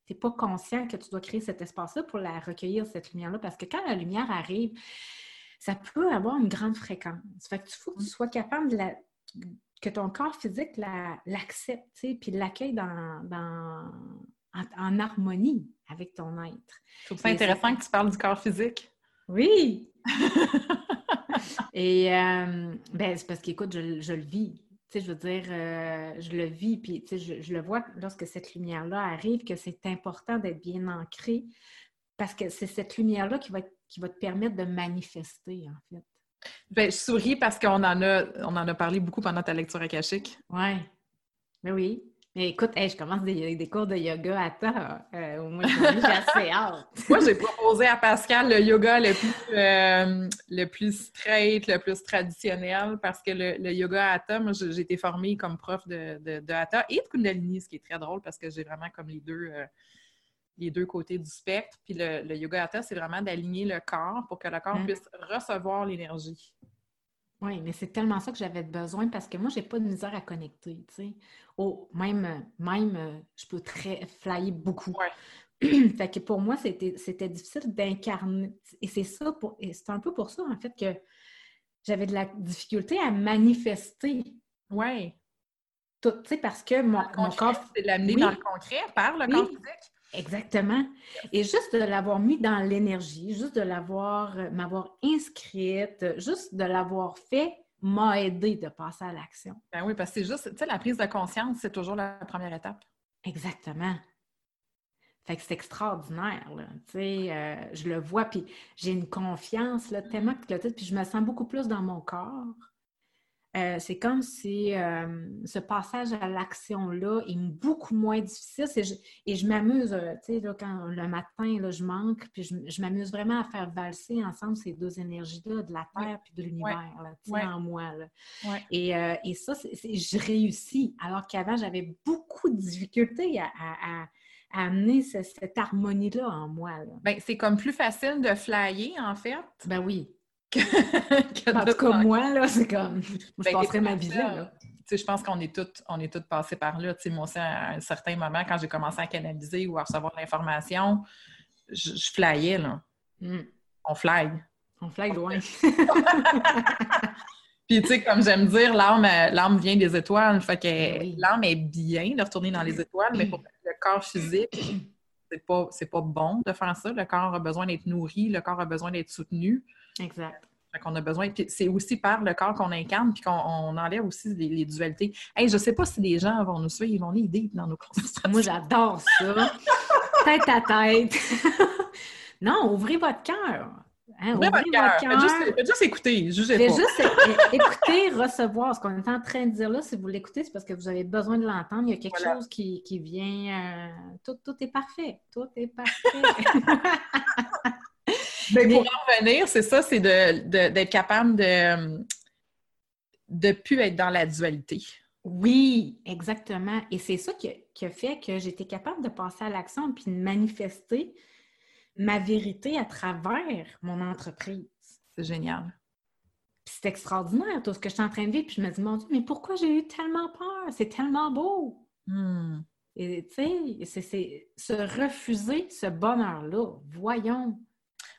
n'es pas conscient que tu dois créer cet espace-là pour la recueillir, cette lumière-là, parce que quand la lumière arrive, ça peut avoir une grande fréquence. Fait que tu faut que tu mm. sois capable de la, que ton corps physique l'accepte, puis l'accueille dans, dans, en, harmonie avec ton être. Je trouve ça intéressant que tu parles du corps physique. Oui! [laughs] Et euh, ben, c'est parce qu'écoute, je, je, le vis. Tu sais, je veux dire, euh, je le vis, puis tu sais, je, je, le vois lorsque cette lumière-là arrive, que c'est important d'être bien ancré, parce que c'est cette lumière-là qui va, qui va te permettre de manifester, en fait. Ben, je souris parce qu'on en a, on en a parlé beaucoup pendant ta lecture akashique. Oui. Ben oui. Mais écoute, je commence des, cours de yoga à temps. Euh, au moins, j'ai assez [laughs] hâte. Moi, j'ai proposé à Pascal le yoga le plus, euh, le plus straight, le plus traditionnel, parce que le, yoga Hatha, moi, j'ai été formée comme prof de, de, de, Hatha et de Kundalini, ce qui est très drôle parce que j'ai vraiment comme les deux, euh, les deux côtés du spectre. Puis le, yoga hatha, c'est vraiment d'aligner le corps pour que le corps hein? puisse recevoir l'énergie. Oui, mais c'est tellement ça que j'avais besoin parce que moi, j'ai pas de misère à connecter, tu sais. Oh, même, même, je peux très flyer beaucoup. [clears throat] fait que pour moi, c'était difficile d'incarner. Et c'est ça, pour, c'est un peu pour ça, en fait, que j'avais de la difficulté à manifester. Oui. Tu sais, parce que mon, corps... C'est de l'amener dans le concret par le corps physique. Exactement. Et juste de l'avoir mis dans l'énergie, juste de l'avoir, euh, m'avoir inscrite, juste de l'avoir fait m'a aidé de passer à l'action. Ben oui, parce que c'est juste, tu sais, la prise de conscience, c'est toujours la première étape. Exactement. Fait que c'est extraordinaire, là. Tu sais, euh, je le vois, puis j'ai une confiance, là, tellement que le puis je me sens beaucoup plus dans mon corps. Euh, c'est comme si euh, ce passage à l'action-là est beaucoup moins difficile. et je m'amuse, euh, tu sais, quand le matin, là, je manque, puis je, m'amuse vraiment à faire valser ensemble ces deux énergies-là, de la Terre puis de l'univers, tu sais, en moi. Et, ça, je réussis, alors qu'avant, j'avais beaucoup de difficultés à, amener cette harmonie-là en moi. Ben, c'est comme plus facile de flyer, en fait. Ben oui [laughs] en tout cas, moi, là, c'est comme. je ben, passerais ma vie là. je pense qu'on est toutes on est toutes passées par là. moi aussi, à un certain moment, quand j'ai commencé à canaliser ou à recevoir l'information, je, je flyais, là. Hmm. On fly. On fly loin. [laughs] Puis, tu sais, comme j'aime dire, l'âme vient des étoiles. Fait que ben l'âme est bien de retourner dans les étoiles, mais pour le corps physique, c'est pas, pas bon de faire ça. Le corps a besoin d'être nourri, le corps a besoin d'être soutenu. Exact. qu'on a besoin. c'est aussi par le corps qu'on incarne, puis qu'on enlève aussi les, dualités. Hey, je sais pas si les gens vont nous suivre, ils vont l'aider dans nos conversations. Moi, j'adore ça. [laughs] tête à tête. [laughs] non, ouvrez votre cœur. Hein, ouvrez, votre cœur. Juste, juste, écouter. Juste, juste écouter, [laughs] recevoir. Ce qu'on est en train de dire là, si vous l'écoutez, c'est parce que vous avez besoin de l'entendre. Il y a quelque chose qui, vient. Euh, tout, tout est parfait. Tout est parfait. Mais pour en revenir, c'est ça, c'est d'être capable de ne plus être dans la dualité. Oui, exactement. Et c'est ça qui a, fait que j'étais capable de passer à l'action puis de manifester ma vérité à travers mon entreprise. C'est génial. c'est extraordinaire tout ce que je suis en train de vivre. Puis je me dis, mon Dieu, mais pourquoi j'ai eu tellement peur? C'est tellement beau. Hmm. Et tu sais, c'est se refuser ce bonheur-là. Voyons,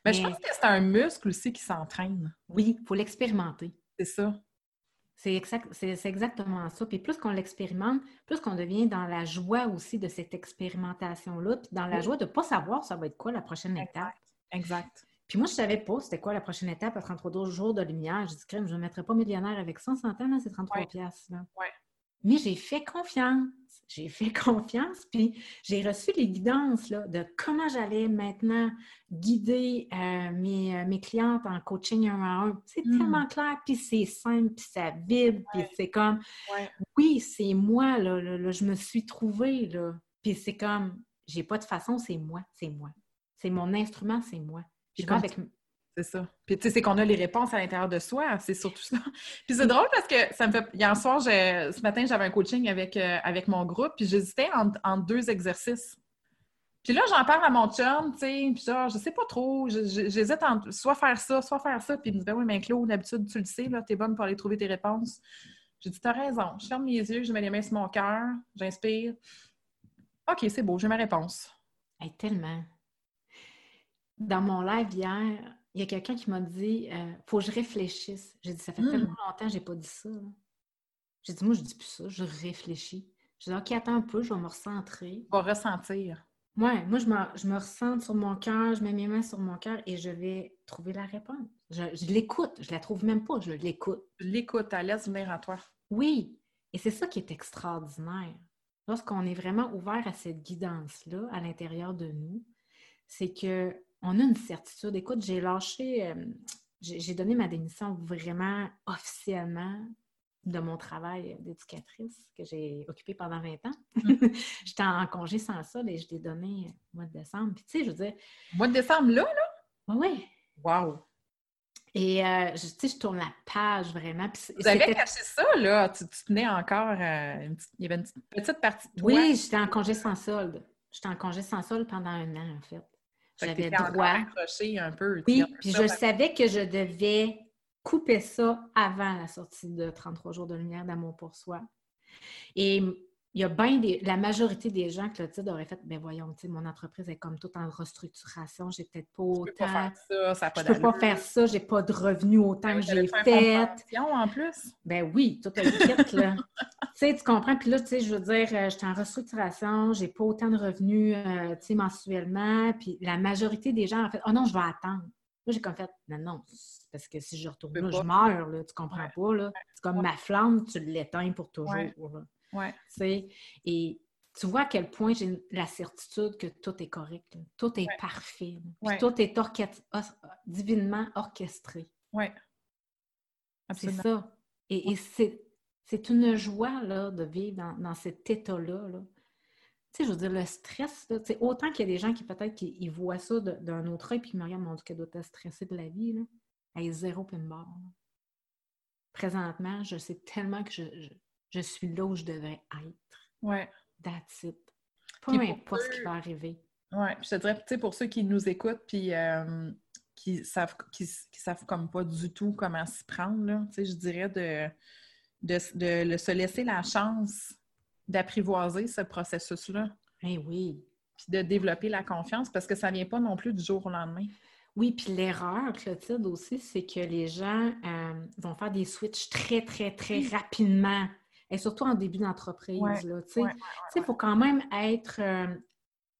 mais, je pense que c'est un muscle aussi qui s'entraîne. Oui, il faut l'expérimenter. C'est ça. C'est exactement ça. Puis plus qu'on l'expérimente, plus qu'on devient dans la joie aussi de cette expérimentation-là, puis dans la joie de ne pas savoir ça va être quoi la prochaine étape. Exact. Puis moi, je ne savais pas c'était quoi la prochaine étape à 33 jours de lumière. Je dis, je ne me mettrai pas millionnaire avec 100 centaines, c'est 33 piastres. Ouais. Mais j'ai fait confiance. J'ai fait [laughs] confiance, puis j'ai reçu les guidances là, de comment j'allais maintenant guider euh, mes, euh, mes, clientes en coaching un à un. C'est hmm. tellement clair, puis c'est simple, puis ça vibre, puis c'est comme, oui, c'est moi, là, je me suis trouvée, là. Puis c'est comme, j'ai pas de façon, c'est moi, c'est moi. C'est mon instrument, c'est moi. Avec, c'est ça. Puis tu sais, c'est qu'on a les réponses à l'intérieur de soi, c'est surtout ça. [laughs] Puis c'est drôle parce que ça me fait. Hier soir, ce matin, j'avais un coaching avec, euh, avec mon groupe, puis j'hésitais entre, deux exercices. Puis là, j'en parle à mon chum, tu sais, puis genre, je sais pas trop, j'hésite entre soit faire ça, soit faire ça. Puis il me dit, ben oui, mais Claude, d'habitude, tu le sais, là, t'es bonne pour aller trouver tes réponses. J'ai dit, t'as raison. Je ferme mes yeux, je mets les mains sur mon cœur, j'inspire. OK, c'est beau, j'ai ma réponse. tellement. Dans mon live hier, il y a quelqu'un qui m'a dit euh, Faut que je réfléchisse. J'ai dit Ça fait tellement hmm. longtemps que je n'ai pas dit ça. J'ai dit Moi, je dis plus ça, je réfléchis. J'ai dit OK, attends un peu, je vais me recentrer. Je vais ressentir. Ouais, moi, je me, je me ressens sur mon cœur, je mets mes mains sur mon cœur et je vais trouver la réponse. Je, l'écoute, je la trouve même pas, je l'écoute. Je l'écoute, elle laisse venir à toi. Oui, et c'est ça qui est extraordinaire. Lorsqu'on est vraiment ouvert à cette guidance-là à l'intérieur de nous, c'est que on a une certitude. Écoute, j'ai lâché, euh, j'ai donné ma démission vraiment officiellement de mon travail d'éducatrice que j'ai occupé pendant 20 ans. Mm. [laughs] J'étais en congé sans ça et je l'ai donné au mois de décembre. Puis tu sais, je veux dire... Mois de décembre, là, là? Oui. Wow! Et euh, tu sais, je tourne la page vraiment. Vous avez caché ça, là? Tu, tenais encore... Euh, il y avait une petite partie de Oui, j'étais en congé sans solde. J'étais en congé sans solde pendant un an, en fait. J'avais droit. accroché un peu. Oui, puis je savais que je devais couper ça avant la sortie de 33 jours de lumière d'amour pour soi. Et il y a bien des, la majorité des gens, Clotilde aurait fait, ben voyons, mon entreprise est comme tout en restructuration, j'ai peut-être pas autant. Peux pas faire ça, ça Je peux pas faire ça, j'ai pas de revenus autant que j'ai fait. en plus. Ben oui, tout a kit, là. [laughs] tu sais, tu comprends? Puis là, tu sais, je veux dire, euh, j'étais en restructuration, j'ai pas autant de revenus, euh, tu sais, mensuellement. Puis la majorité des gens ont fait, oh non, je vais attendre. Moi, j'ai comme fait, non, non, parce que si je retourne là, je meurs, là, tu comprends pas, là. C'est comme ma flamme, tu l'éteins pour toujours. Ouais. Et tu vois à quel point j'ai la certitude que tout est correct, tout est parfait, tout est divinement orchestré. Oui. C'est ça. Et, c'est une joie là, de vivre dans, cet état-là. Tu sais, je veux dire, le stress, là, autant qu'il y a des gens qui peut-être qui voient ça d'un autre œil puis qui me regardent, mon Dieu, qu'elle doit être stressée de la vie, là. Elle est zéro pin barre. Présentement, je sais tellement que je, je suis là où je devrais être. Ouais. That's it. Peu importe ce qui va arriver. Oui, je te dirais, tu sais, pour ceux qui nous écoutent puis euh, qui savent qui, savent comme pas du tout comment s'y prendre, là, je dirais de, de, se laisser la chance d'apprivoiser ce processus-là. Eh oui. Puis de développer la confiance parce que ça vient pas non plus du jour au lendemain. Oui, puis l'erreur, Clotilde, aussi, c'est que les gens euh, vont faire des switches très, très, très rapidement et surtout en début d'entreprise. Il faut quand même être. Euh,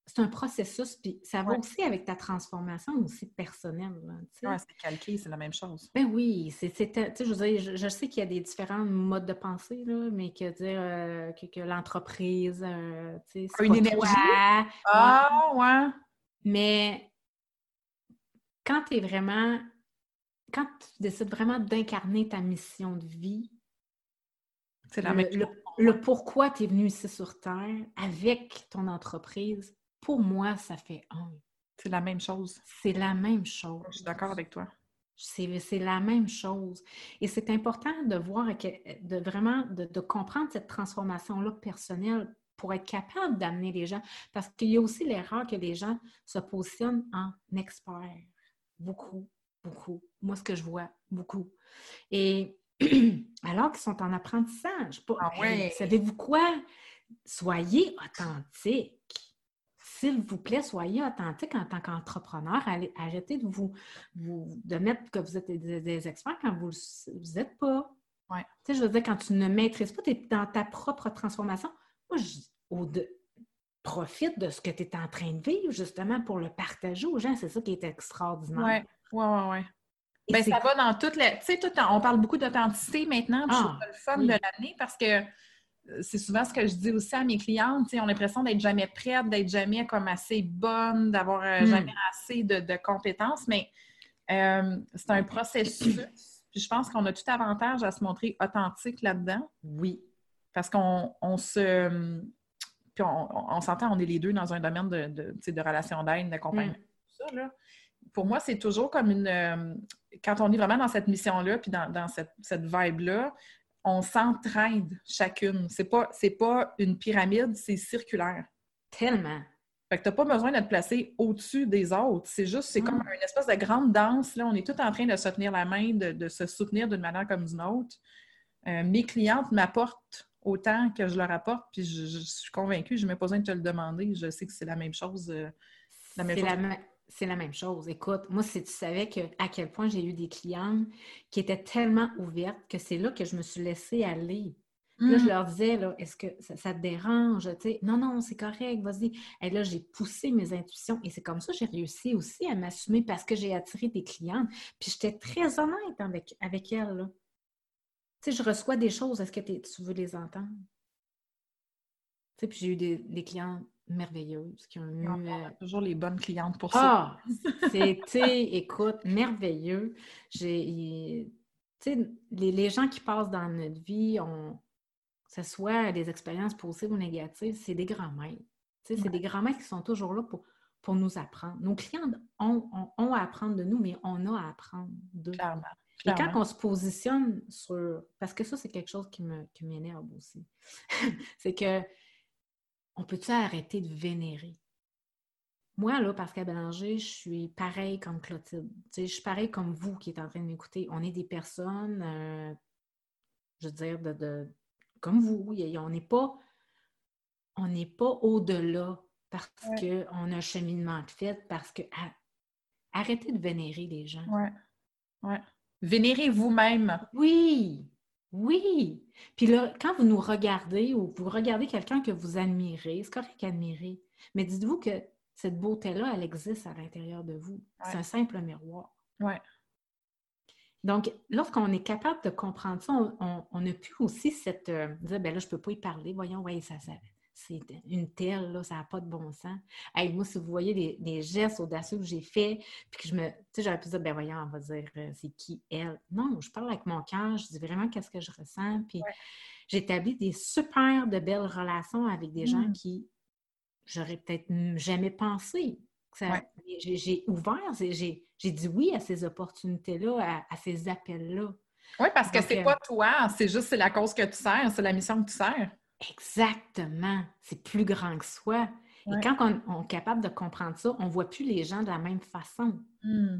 c'est un processus, puis ça va aussi avec ta transformation aussi personnelle. Oui, c'est calqué, c'est la même chose. Ben oui, c'est, je, veux dire, je, sais qu'il y a des différents modes de pensée, là, mais que dire euh, que, l'entreprise, euh, c'est Une énergie? Ah, ouais. Mais quand tu es vraiment, quand tu décides vraiment d'incarner ta mission de vie, le, pourquoi tu es venu ici sur Terre avec ton entreprise, pour moi, ça fait un. C'est la même chose. C'est la même chose. Je suis d'accord avec toi. C'est la même chose. Et c'est important de voir, de vraiment de, comprendre cette transformation-là personnelle pour être capable d'amener les gens. Parce qu'il y a aussi l'erreur que les gens se positionnent en expert. Beaucoup, beaucoup. Moi, ce que je vois, beaucoup. Et [clears throat] alors qu'ils sont en apprentissage. Ah savez-vous quoi? Soyez authentique. S'il vous plaît, soyez authentique en tant qu'entrepreneur. Arrêtez de vous, de mettre que vous êtes des, experts quand vous n'êtes pas. Ouais. Tu sais, je veux dire, quand tu ne maîtrises pas, tu es dans ta propre transformation. Moi, je, profite de ce que tu es en train de vivre, justement, pour le partager aux gens. C'est ça qui est extraordinaire. Oui, oui, oui. Ouais. Ben, ça va dans toutes les. Tu sais, tout, on parle beaucoup d'authenticité maintenant. Ah, le fun de l'année parce que euh, c'est souvent ce que je dis aussi à mes clientes. Tu sais, on a l'impression d'être jamais prête, d'être jamais comme assez bonne, d'avoir euh, hmm. jamais assez de, compétences. Mais euh, c'est un processus. Puis je pense qu'on a tout avantage à se montrer authentique là-dedans. Oui. Parce qu'on se. Puis on, s'entend, on est les deux dans un domaine de, de, de relations d'aide, d'accompagnement, hmm. tout ça. Là pour moi, c'est toujours comme une. Euh, quand on est vraiment dans cette mission-là, puis dans, cette, cette vibe-là, on s'entraide chacune. C'est pas, pas une pyramide, c'est circulaire. Tellement. Fait que t'as pas besoin d'être placé au-dessus des autres. C'est juste, c'est comme une espèce de grande danse. Là. On est tous en train de se tenir la main, de, se soutenir d'une manière comme d'une autre. euh, mes clientes m'apportent autant que je leur apporte, puis je, suis convaincue, je n'ai pas besoin de te le demander, je sais que c'est la même chose. Euh, c'est la même chose. Écoute, moi, si tu savais que, à quel point j'ai eu des clientes qui étaient tellement ouvertes que c'est là que je me suis laissée aller. Là, je mm. leur disais, là, est-ce que ça, te dérange? non, non, c'est correct, vas-y. Et là, j'ai poussé mes intuitions et c'est comme ça que j'ai réussi aussi à m'assumer parce que j'ai attiré des clientes. Puis j'étais très honnête avec, avec elles. Là. Tu sais, je reçois des choses, est-ce que tu veux les entendre? Puis j'ai eu des, des clients merveilleuses qui ont eu. Toujours les bonnes clientes pour ça. Ah! [laughs] C'était, écoute, merveilleux. J'ai. Tu sais, les, les, gens qui passent dans notre vie, on, que ce soit des expériences positives ou négatives, c'est des grands maîtres. Tu sais, c'est des grands maîtres qui sont toujours là pour, pour nous apprendre. Nos clients ont, ont, à apprendre de nous, mais on a à apprendre d'eux. Clairement. Et quand on se positionne sur... Parce que ça, c'est quelque chose qui m'énerve aussi. [laughs] c'est que on peut-tu arrêter de vénérer? Moi, là, Pascal Bélanger, je suis pareil comme Clotilde. je suis pareil comme vous qui êtes en train de m'écouter. On est des personnes, euh, je veux dire, de, comme vous. On n'est pas, on n'est pas au-delà parce qu'on a un cheminement de fait, parce que arrêtez de vénérer les gens. Ouais. Ouais. Vénérez vous-même. Oui, oui. Puis là, quand vous nous regardez ou vous regardez quelqu'un que vous admirez, c'est correct admirer, mais dites-vous que cette beauté-là, elle existe à l'intérieur de vous. C'est un simple miroir. Ouais. Donc, lorsqu'on est capable de comprendre ça, on, a pu aussi cette, euh, dire, ben là, je ne peux pas y parler, voyons, oui, ça, ça c'est une telle, là, ça n'a pas de bon sens. Hey, moi, si vous voyez les, gestes audacieux que j'ai faits, puis que je me. Tu sais, j'aurais pu dire, ben voyons, on va dire, euh, c'est qui elle? Non, je parle avec mon cœur, je dis vraiment qu'est-ce que je ressens, puis j'établis des super de belles relations avec des gens mmh. qui j'aurais peut-être jamais pensé. J'ai ouvert, j'ai dit oui à ces opportunités-là, à, ces appels-là. Oui, parce que c'est euh, pas toi, c'est juste la cause que tu sers, c'est la mission que tu sers. Exactement. C'est plus grand que soi. Et quand on, est capable de comprendre ça, on ne voit plus les gens de la même façon. Hmm.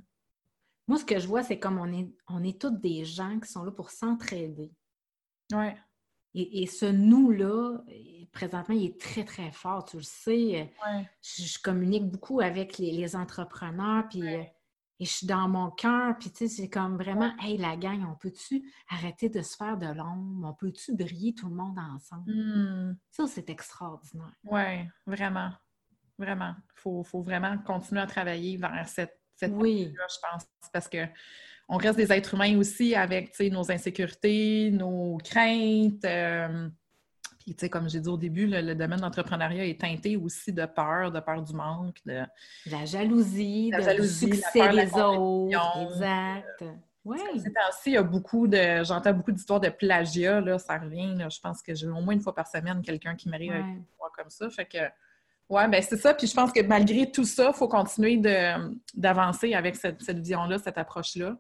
Moi, ce que je vois, c'est comme on est, on est tous des gens qui sont là pour s'entraider. Ouais. Et, ce nous-là, présentement, il est très, très fort. Tu le sais. Je, communique beaucoup avec les, entrepreneurs, puis euh, et je suis dans mon cœur, puis tu sais, c'est comme vraiment, hey, la gang, on peut-tu arrêter de se faire de l'ombre? On peut-tu briller tout le monde ensemble? Hmm. Ça, c'est extraordinaire. Oui, vraiment. Vraiment. Il faut, vraiment continuer à travailler vers cette, cette oui. là je pense, parce que on reste des êtres humains aussi avec nos insécurités, nos craintes. Euh, puis, tu sais, comme j'ai dit au début, le, domaine de l'entrepreneuriat est teinté aussi de peur, de peur du manque, de... La jalousie, la de succès des autres. Exact. Oui. Ces temps-ci, il y a beaucoup de... J'entends beaucoup d'histoires de plagiat, là, ça revient. Je pense que j'ai au moins une fois par semaine quelqu'un qui m'arrive avec une comme ça. Fait que... Oui, bien c'est ça. Puis je pense que malgré tout ça, il faut continuer d'avancer avec cette, cette vision-là, cette approche-là.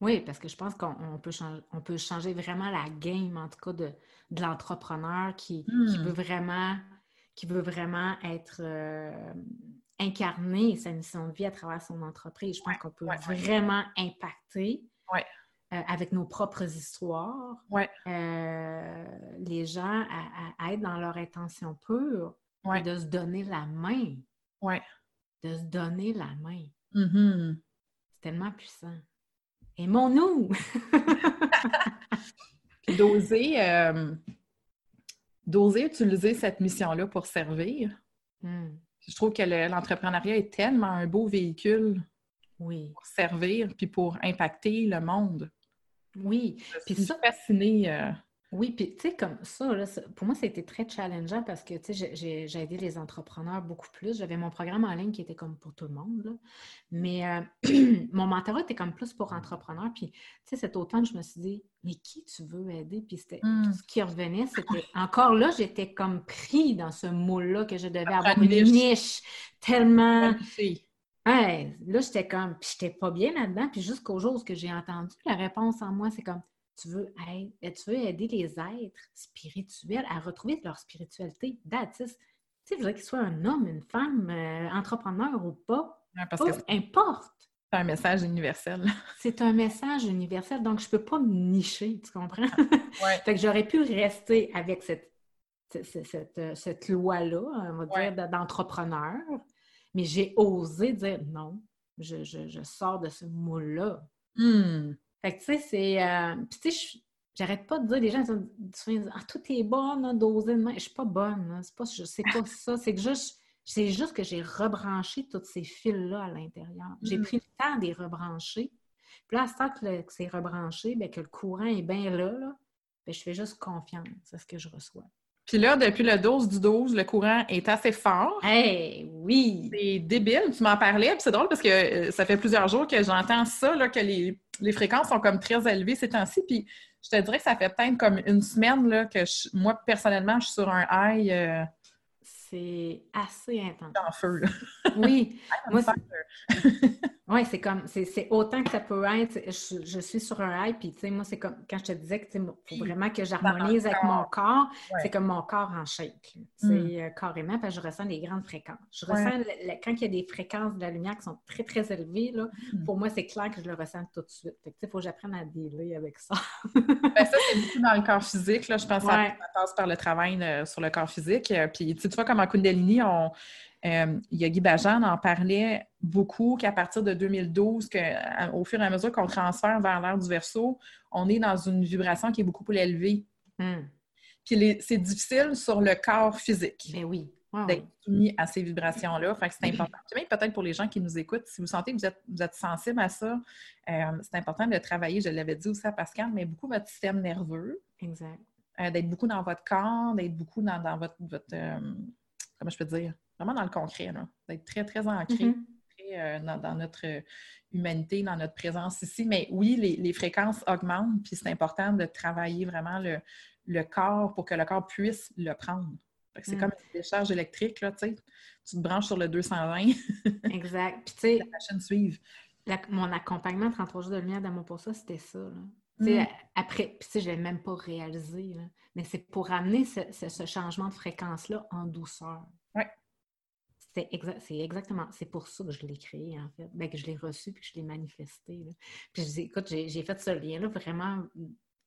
Oui, parce que je pense qu'on peut, on peut changer vraiment la game, en tout cas, de, l'entrepreneur qui, hmm. veut vraiment qui veut vraiment être euh, incarné sa mission de vie à travers son entreprise. Je pense qu'on peut vraiment impacter euh, avec nos propres histoires euh, les gens à, être dans leur intention pure et de se donner la main. De se donner la main. Mm-hmm. C'est tellement puissant. Aimons-nous! [laughs] d'oser, euh, d'oser utiliser cette mission-là pour servir. Hmm. Je trouve que l'entrepreneuriat est tellement un beau véhicule oui. pour servir puis pour impacter le monde. Oui. Je suis fascinée. Euh, oui, puis tu sais, comme ça, pour moi, c'était très challengeant parce que, tu sais, j'ai aidé les entrepreneurs beaucoup plus. J'avais mon programme en ligne qui était comme pour tout le monde, là. mais euh, [clears throat] mon mentorat était comme plus pour entrepreneurs. Puis, tu sais, cet automne, je me suis dit, mais qui tu veux aider? Puis c'était tout mmh. ce qui revenait, c'était encore là, j'étais comme pris dans ce moule-là que je devais avoir une niche, tellement... Là, j'étais comme, puis j'étais pas bien là-dedans. Puis jusqu'au jour où j'ai entendu la réponse en moi, c'est comme, tu veux, aider, tu veux aider les êtres spirituels à retrouver leur spiritualité? That's Tu sais, je voudrais qu'il soit un homme, une femme, euh, entrepreneur ou pas. peu importe. C'est un message universel. [laughs] C'est un message universel, donc je ne peux pas me nicher, tu comprends? [laughs] Ouais. fait que j'aurais pu rester avec cette, cette, loi-là, on va dire, d'entrepreneur, mais j'ai osé dire non, je, je, sors de ce moule-là. Hmm. Fait que tu sais, c'est. Euh, tu sais, j'arrête pas de dire, les gens disent Ah, tout est bon, d'oser Je suis pas bonne, c'est pas, pas [laughs] ça. C'est que juste c'est juste que j'ai rebranché tous ces fils-là à l'intérieur. J'ai mm. pris le temps de les rebrancher. Puis là, à ce que, c'est rebranché, bien, que le courant est bien là, là bien, je fais juste confiance à ce que je reçois. Puis là, depuis le 12 du 12, le courant est assez fort. Eh oui! C'est débile, tu m'en parlais, puis c'est drôle parce que euh, ça fait plusieurs jours que j'entends ça, là, que les, fréquences sont comme très élevées ces temps-ci. Puis je te dirais que ça fait peut-être comme une semaine là, que moi, personnellement, je suis sur un high. Euh, c'est assez intense. En feu, Oui. [laughs] Moi, [laughs] oui, c'est comme, c'est autant que ça peut être. Je, suis sur un high, puis tu sais, moi, c'est comme quand je te disais que faut vraiment que j'harmonise avec mon corps, c'est comme mon corps en shake. C'est mm. euh, carrément, parce que je ressens des grandes fréquences. Je ressens, quand il y a des fréquences de la lumière qui sont très, très élevées, là, mm. pour moi, c'est clair que je le ressens tout de suite. il faut que j'apprenne à dealer avec ça. ben, ça, c'est beaucoup dans le corps physique. Là. Je pense que ça, passe par le travail euh, sur le corps physique. Euh, puis, tu vois, comme en Kundalini, on euh, Yogi Bajan en parlait beaucoup qu'à partir de 2012, que, au fur et à mesure qu'on transfère vers l'ère du verso, on est dans une vibration qui est beaucoup plus élevée. Hmm. Puis c'est difficile sur le corps physique. Ben oui. D'être soumis à ces vibrations-là. Fait que c'est important. même peut-être pour les gens qui nous écoutent, si vous sentez que vous êtes, vous êtes sensible à ça, euh, c'est important de travailler, je l'avais dit aussi à Pascal, mais beaucoup votre système nerveux. Exact. Euh, d'être beaucoup dans votre corps, d'être beaucoup dans, votre, comment je peux dire, vraiment dans le concret, d'être très, très ancré mm-hmm. euh, dans, notre humanité, dans notre présence ici. Mais oui, les, fréquences augmentent, puis c'est important de travailler vraiment le, corps pour que le corps puisse le prendre. C'est mm. comme une décharge électrique, là, tu te branches sur le 220. [laughs] exact. Puis tu sais... La machine suive. mon accompagnement 33 jours de lumière d'amour pour ça, c'était ça. Mm. Après, puis je l'ai même pas réalisé, mais c'est pour amener ce, changement de fréquence-là en douceur. Oui. C'est exactement, c'est pour ça que je l'ai créé, en fait. Bien, que je l'ai reçu puis que je l'ai manifesté. Puis je dis, écoute, j'ai fait ce lien-là vraiment.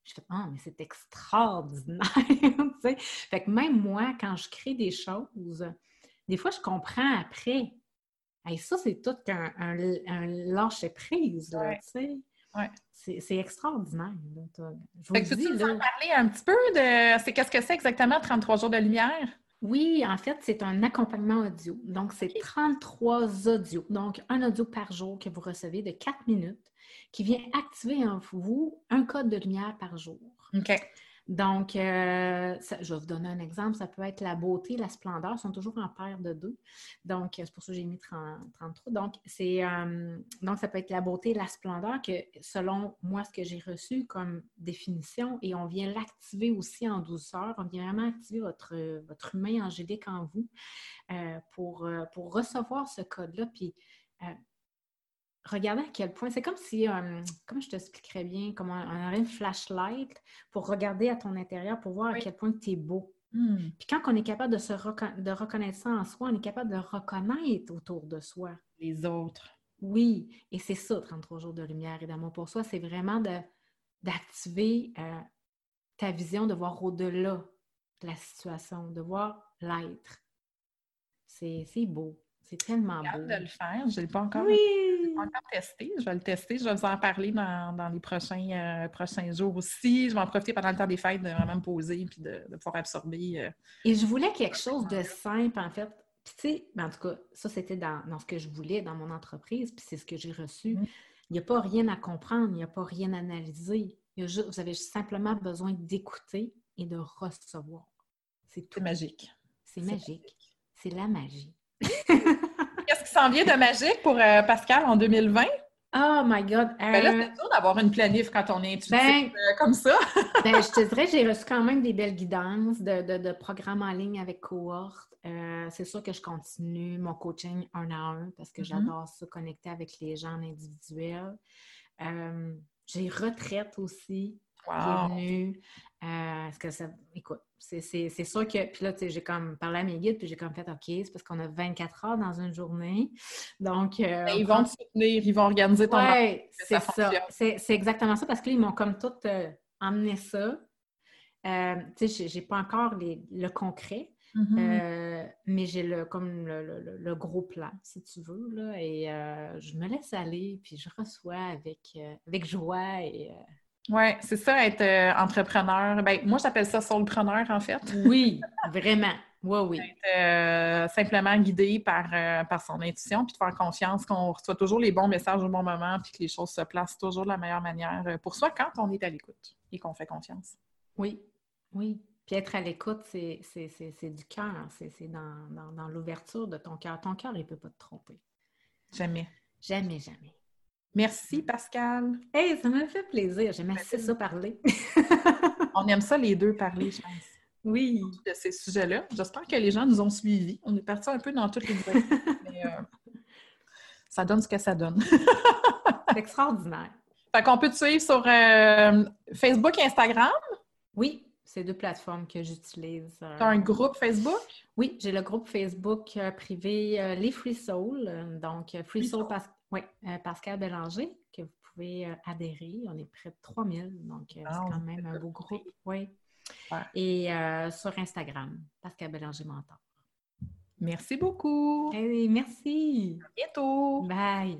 Je fais, ah, mais c'est extraordinaire! [laughs] fait que même moi, quand je crée des choses, des fois, je comprends après. et ça, c'est tout qu'un un, lâcher-prise, tu sais. Ouais. C'est extraordinaire. Là, je vous dis, tu en parler un petit peu de c'est qu'est-ce que c'est exactement 33 jours de lumière? Oui, en fait, c'est un accompagnement audio. Donc, c'est 33 audios. Donc, un audio par jour que vous recevez de 4 minutes qui vient activer en vous un code de lumière par jour. OK. Donc, euh, je vais vous donner un exemple. Ça peut être la beauté, la splendeur, sont toujours en paire de deux. Donc, c'est pour ça que j'ai mis 33. Donc, c'est, euh, donc, ça peut être la beauté, la splendeur, que selon moi, ce que j'ai reçu comme définition, et on vient l'activer aussi en douceur. On vient vraiment activer votre, votre humain angélique en vous euh, pour, pour recevoir ce code-là. Puis, regardez à quel point, c'est comme si, euh, comment je t'expliquerais bien, comme une flashlight pour regarder à ton intérieur, pour voir à quel point tu es beau. Hmm. Puis quand on est capable de, se de reconnaître ça en soi, on est capable de reconnaître autour de soi. Les autres. Oui, et c'est ça, 33 jours de lumière et d'amour pour soi, c'est vraiment d'activer euh, ta vision, de voir au-delà de la situation, de voir l'être. C'est beau. C'est tellement beau. de le faire. Je ne l'ai pas encore, testé. Je vais le tester. Je vais vous en parler dans, les prochains, euh, prochains jours aussi. Je vais en profiter pendant le temps des fêtes de vraiment me poser et de, de pouvoir absorber. Euh, et je voulais quelque chose de simple, en fait. Puis, tu sais, ben, en tout cas, ça, c'était dans, ce que je voulais dans mon entreprise, puis c'est ce que j'ai reçu. Mm. Il n'y a pas rien à comprendre, il n'y a pas rien à analyser. vous avez simplement besoin d'écouter et de recevoir. C'est magique. C'est magique. C'est la magie. [laughs] Qu'est-ce qui s'en vient de magique pour euh, Pascal en 2020? Oh my God! Ben là, c'est dur d'avoir une planif quand on est intuitif ben, euh, comme ça. [laughs] ben, je te dirais, j'ai reçu quand même des belles guidances de, programmes en ligne avec cohorte. Euh, c'est sûr que je continue mon coaching un à un parce que mm-hmm. j'adore ça, connecter avec les gens individuels. j'ai retraite aussi. Wow. Est-ce que ça. Écoute, c'est sûr que. Puis là, tu sais, j'ai comme parlé à mes guides, puis j'ai comme fait OK, c'est parce qu'on a 24 heures dans une journée. Donc. Euh, ils vont te soutenir, ils vont organiser ton Oui, c'est ça. C'est exactement ça, parce qu'ils m'ont comme tout euh, emmené ça. Euh, tu sais, j'ai pas encore le concret, mm-hmm. mais j'ai le, comme le, gros plan, si tu veux. Là, et je me laisse aller, puis je reçois avec, avec joie et oui, c'est ça, être euh, entrepreneur. Ben, moi, j'appelle ça soulpreneur, en fait. [laughs] Oui, vraiment. Oui, oui. Être, euh, simplement guidé par, euh, par son intuition, puis de faire confiance qu'on reçoit toujours les bons messages au bon moment, puis que les choses se placent toujours de la meilleure manière pour soi quand on est à l'écoute et qu'on fait confiance. Oui, oui. Puis être à l'écoute, c'est du cœur, c'est dans, dans l'ouverture de ton cœur. Ton cœur, il ne peut pas te tromper. Jamais. Jamais, jamais. Merci, Pascal. Hey, ça m'a fait plaisir. J'aime assez ça parler. [laughs] On aime ça les deux parler, je pense. Oui. De ces sujets-là. J'espère que les gens nous ont suivis. On est parti un peu dans toutes les directions, [laughs] mais euh, ça donne ce que ça donne. [laughs] C'est extraordinaire. Fait qu'on peut te suivre sur euh, Facebook et Instagram? Oui, c'est deux plateformes que j'utilise. Euh. Tu as un groupe Facebook? Oui, j'ai le groupe Facebook privé Les Free Soul. Donc, Free, Soul, parce oui, euh, Pascal Bélanger, que vous pouvez euh, adhérer. On est près de 3000, donc euh, c'est ah, quand même un beau groupe. Oui. Et sur Instagram, Pascal Bélanger Mentor. Merci beaucoup. merci. À bientôt. Bye.